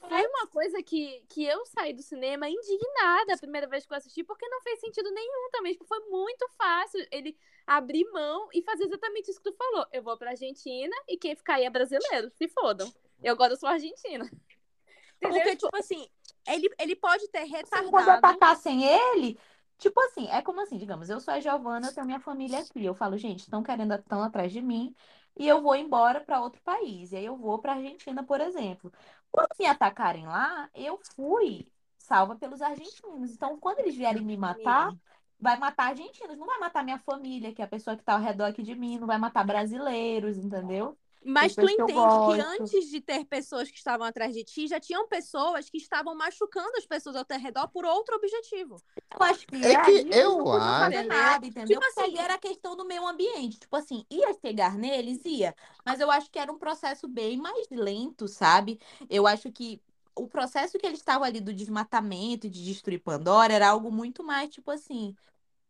Foi uma coisa que, que eu saí do cinema indignada a primeira vez que eu assisti, porque não fez sentido nenhum também. Tipo, foi muito fácil ele abrir mão e fazer exatamente isso que tu falou. Eu vou pra Argentina e quem ficar aí é brasileiro. Se fodam. Eu agora sou argentina. (laughs) Entendeu? Porque, tipo assim, ele, ele pode ter Assim, quando retardado. atacassem ele, tipo assim, é como assim, digamos, eu sou a Giovana, eu tenho minha família aqui. Eu falo, gente, estão querendo, estão atrás de mim, e eu vou embora para outro país. E aí eu vou para Argentina, por exemplo. Quando me atacarem lá, eu fui salva pelos argentinos. Então, quando eles vierem me matar, vai matar argentinos, não vai matar minha família, que é a pessoa que tá ao redor aqui de mim, não vai matar brasileiros, entendeu? Mas tu que entende que gosto. antes de ter pessoas que estavam atrás de ti, já tinham pessoas que estavam machucando as pessoas ao teu redor por outro objetivo. Eu acho que É que eu não fazer acho- nada, entendeu? Tipo assim- era a questão do meio ambiente. Tipo assim, ia pegar neles? Ia. Mas eu acho que era um processo bem mais lento, sabe? Eu acho que o processo que eles estavam ali do desmatamento e de destruir Pandora era algo muito mais, tipo assim,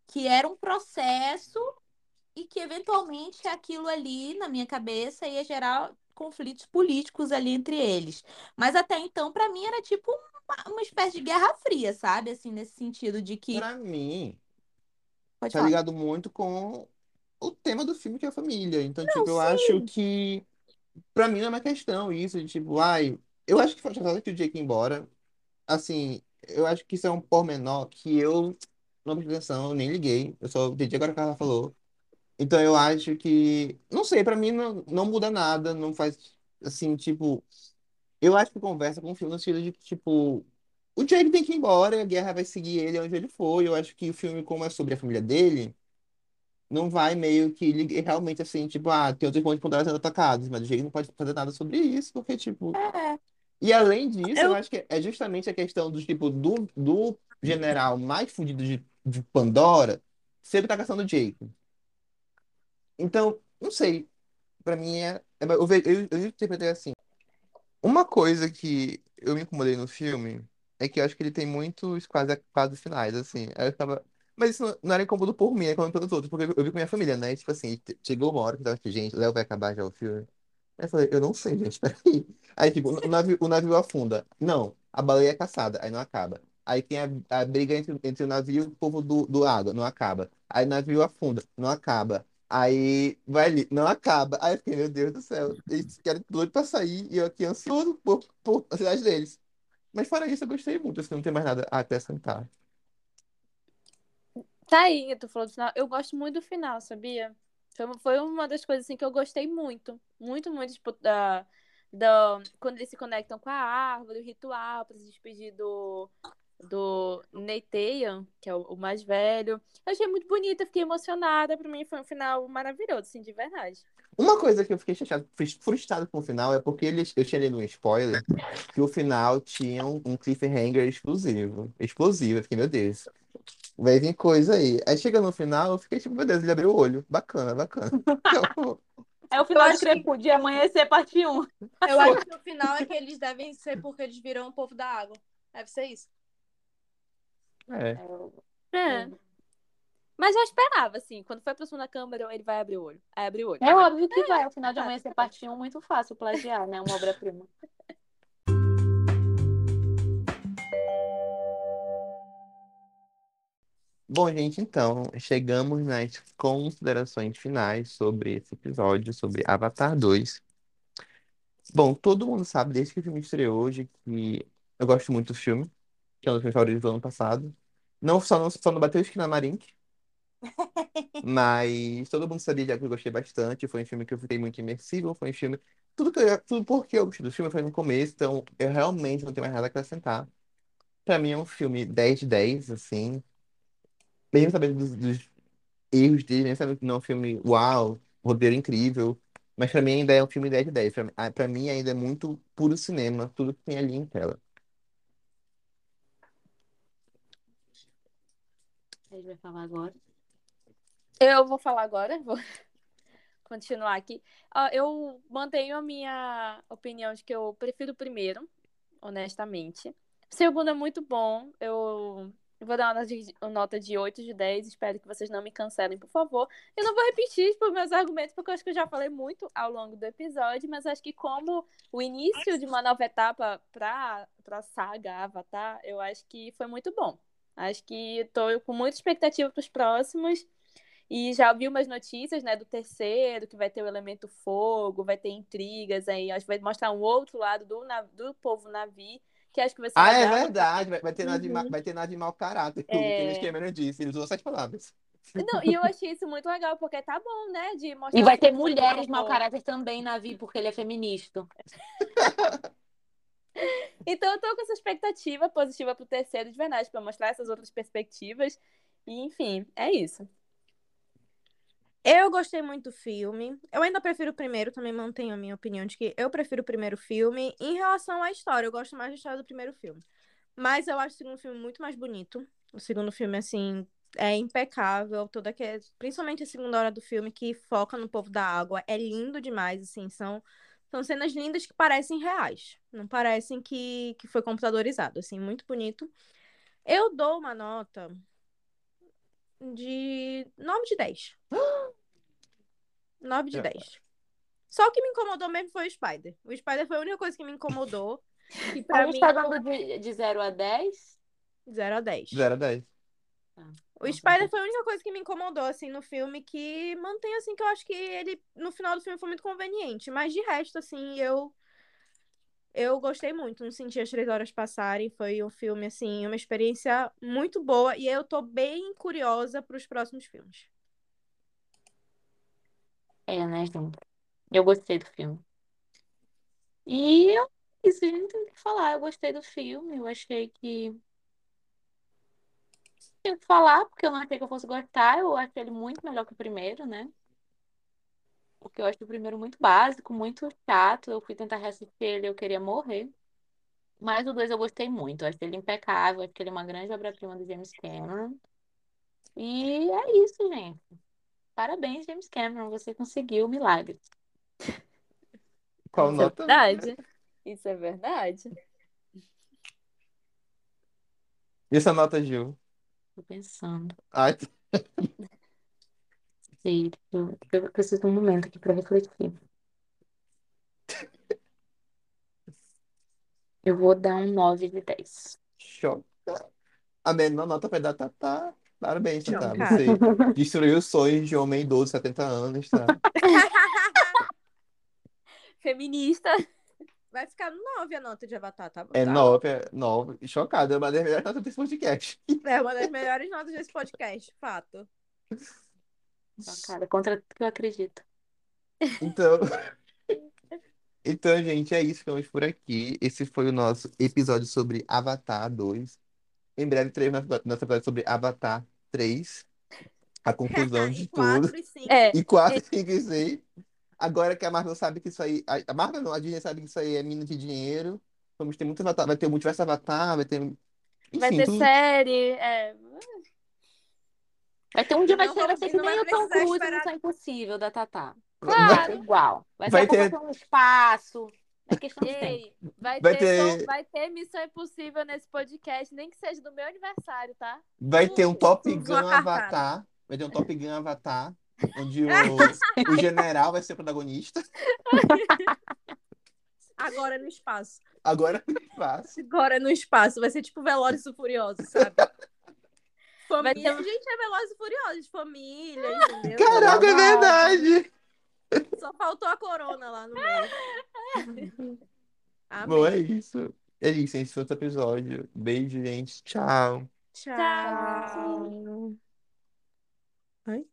que era um processo e que eventualmente aquilo ali, na minha cabeça, ia gerar conflitos políticos ali entre eles. Mas até então, pra mim, era tipo uma, uma espécie de guerra fria, sabe? Assim, nesse sentido de que. Pra mim, Pode tá falar. ligado muito com o tema do filme, que é a família. Então, tipo, eu acho que. Pra mim não é uma questão isso, de tipo, ai. Eu acho que foi chateado que o Jake ia embora. Assim, eu acho que isso é um pormenor que eu não prestei atenção, eu nem liguei. Eu só entendi agora o que ela falou. Então eu acho que. Não sei, pra mim não, não muda nada, não faz. Assim, tipo. Eu acho que conversa com o filme no sentido de que, tipo. O Jake tem que ir embora, a guerra vai seguir ele onde ele for. E eu acho que o filme, como é sobre a família dele, não vai meio que li- realmente assim, tipo, ah, tem outros pontos de Pandora sendo atacados, mas o Jake não pode fazer nada sobre isso, porque, tipo, É. E além disso, eu Eu- acho que é justamente a questão do tipo do, do general mais fudido de, de Pandora sempre tá caçando o Jacob. Então, não sei. Pra mim é. é- Eu, eu, eu interpretei assim. Uma coisa que eu me incomodei no filme é que eu acho que ele tem muitos quase, quase finais, assim. Eu tava. Mas isso não, era incômodo por mim, era incômodo pelos outros, porque eu, vi com minha família, né? E, tipo assim, chegou uma hora que eu tava tipo, gente, o Léo vai acabar já o filme. Aí eu falei, eu não sei, gente, (laughs) peraí. Aí, tipo, o navio, o navio afunda. Não, a baleia é caçada, aí não acaba. Aí tem a, a briga entre, entre o navio e o povo do, do água, não acaba. Aí o navio afunda, não acaba. Aí vai ali, não acaba. Aí eu fiquei, meu Deus do céu, eles querem doido pra sair e eu aqui ansioso por, por a cidade deles. Mas fora isso, eu gostei muito, assim, não tem mais nada a acrescentar. Tá aí, tu falou do final. Eu gosto muito do final, sabia? Foi, uma das coisas assim que eu gostei muito. Muito, muito, tipo, da, da, quando eles se conectam com a árvore, o ritual pra se despedir do, do Neiteian, que é o, o mais velho. Eu achei muito bonita, fiquei emocionada. Pra mim foi um final maravilhoso, assim, de verdade. Uma coisa que eu fiquei chateado, frustrado com o final é porque eles, eu tinha lido um spoiler que o final tinha um, um cliffhanger exclusivo, explosivo. Eu fiquei, meu Deus, vai vir coisa aí. Aí chega no final, eu fiquei tipo, meu Deus, ele abriu o olho. Bacana, bacana. (laughs) Então, É o final de que- de amanhecer, parte 1. Eu (laughs) acho que o final é que eles devem ser porque eles viram o povo da água. Deve ser isso. É. É. Mas eu esperava, assim, quando foi pra segunda câmera, ele vai abrir o olho. Aí abriu o olho. É óbvio que vai. O final de amanhecer, parte 1, muito fácil plagiar, né? Uma obra-prima. Bom, gente, então, chegamos nas considerações finais sobre esse episódio, sobre Avatar 2. Bom, todo mundo sabe, desde que o filme estreou hoje, que eu gosto muito do filme, que é um dos meus favoritos do ano passado. Não só não, só não bateu esquina Marink, (laughs) mas todo mundo sabia já que eu gostei bastante. Foi um filme que eu fiquei muito imersivo, foi um filme. Tudo, que eu, tudo porque eu gostei do filme foi no começo, então eu realmente não tenho mais nada a acrescentar. Pra mim é um filme 10 de 10, assim. Mesmo sabendo dos, dos erros dele, mesmo sabendo que não é um filme uau, roteiro incrível. Mas pra mim ainda é um filme 10 de 10. Pra, ah, pra mim ainda é muito puro cinema, tudo que tem ali em tela. Gente vai falar agora. Eu vou falar agora, (laughs) vou continuar aqui. Eu mantenho a minha opinião de que eu prefiro o primeiro, honestamente. O segundo é muito bom. Eu vou dar uma nota de, de 8 de 10. Espero que vocês não me cancelem, por favor. Eu não vou repetir tipo, meus argumentos, porque eu acho que eu já falei muito ao longo do episódio, mas acho que como o início de uma nova etapa para a saga Avatar, eu acho que foi muito bom. Acho que estou com muita expectativa para os próximos. E já vi umas notícias, né, do terceiro, que vai ter o elemento fogo, vai ter intrigas aí. Acho que vai mostrar um outro lado do, nav- do povo Navi, que acho que vai ser Ah, é verdade. Vai, vai ter nada de, ma- Uhum. vai ter nada de mau caráter, que o É. Cameron disse. Ele usou sete palavras. Não, e eu achei isso muito legal, porque tá bom, né, de mostrar... E vai ter um mulheres mau caráter também na Vi, porque ele é feminista. (laughs) Então eu tô com essa expectativa positiva pro terceiro de verdade, pra mostrar essas outras perspectivas. E, enfim, é isso. Eu gostei muito do filme. Eu ainda prefiro o primeiro, também mantenho a minha opinião de que eu prefiro o primeiro filme. Em relação à história, eu gosto mais da história do primeiro filme. Mas eu acho o segundo filme muito mais bonito. O segundo filme, assim, é impecável. Toda que... Principalmente a segunda hora do filme, que foca no povo da água. É lindo demais, assim. São, são cenas lindas que parecem reais. Não parecem que, que foi computadorizado, assim. Muito bonito. Eu dou uma nota de 9 de 10. 9 (gasps) de É. 10. Só o que me incomodou mesmo foi o Spider. O Spider foi a única coisa que me incomodou. E (laughs) pra A gente mim, tá dando de, de 0 a 10. 0 a 10. 0 a 10. O Spider foi a única coisa que me incomodou, assim, no filme, que mantém, assim, que eu acho que ele, no final do filme, foi muito conveniente. Mas de resto, assim, eu. Eu gostei muito, não senti as três horas passarem. Foi um filme, assim, uma experiência muito boa. E eu tô bem curiosa pros próximos filmes. É, né, gente? Eu gostei do filme. E eu, isso, a gente tem o que falar. Eu gostei do filme. Eu achei que. Tinha o que falar, porque eu não achei que eu fosse gostar. Eu achei ele muito melhor que o primeiro, né? Porque eu acho o primeiro muito básico, muito chato. Eu fui tentar reassistir ele, eu queria morrer. Mas o 2 eu gostei muito. Eu acho ele impecável. Acho que ele é uma grande obra-prima do James Cameron. E é isso, gente. Parabéns, James Cameron. Você conseguiu o milagre. Qual Isso é nota? verdade. Isso é verdade. E essa nota, Gil? Tô pensando. Ai, Sei, eu, eu preciso de um momento aqui para refletir. Eu vou dar um 9 de 10. choca. A menor nota vai dar Tatá. Parabéns, Tatá. Chocada. Você destruiu os sonhos de um homem idoso, 70 anos, tá? (laughs) Feminista. Vai ficar no 9 a nota de Avatar, tá? É tá? nove, é nove. Chocado. É uma das melhores notas desse podcast. É uma das melhores notas desse podcast, fato. Cara, contra tudo que eu acredito. Então, (laughs) então, gente, é isso. Ficamos por aqui. Esse foi o nosso episódio sobre Avatar 2. Em breve teremos nosso nosso episódio sobre Avatar 3. A conclusão de (laughs) E tudo. 4 e 5. É, E 4, 5 e 6. Agora que a Marvel sabe que isso aí. A Marvel não, a Disney sabe que isso aí é mina de dinheiro. Vamos ter muito Avatar. Vai ter o multiverso Avatar, vai ter. vai Enfim, ter tudo. série. É. Vai ter um dia, vai Não ser, vai e que vai nem o Tom Cruise esperar- Missão Impossível da Tatá. Claro. Vai ser igual. Vai, Vai ser ter- no espaço. É questão de. Ei, vai, Vai ter, ter- Tom- vai ter Missão Impossível nesse podcast, nem que seja do meu aniversário, tá? Vai ter um Top Gun. Avatar. Vai ter um Top Gun Avatar. Onde o, o (laughs) general vai ser o protagonista. Agora no espaço. Agora é fácil. Agora no espaço. Vai ser tipo Velozes e Furiosos, sabe? Vai Família. ter- Gente, é Velozes e Furiosos. Família, entendeu? Caraca, é verdade! Só faltou a corona lá no meio. Amém. Bom, é isso. É isso, esse foi outro episódio. Beijo, gente. Tchau. Tchau. Tchau. Ai.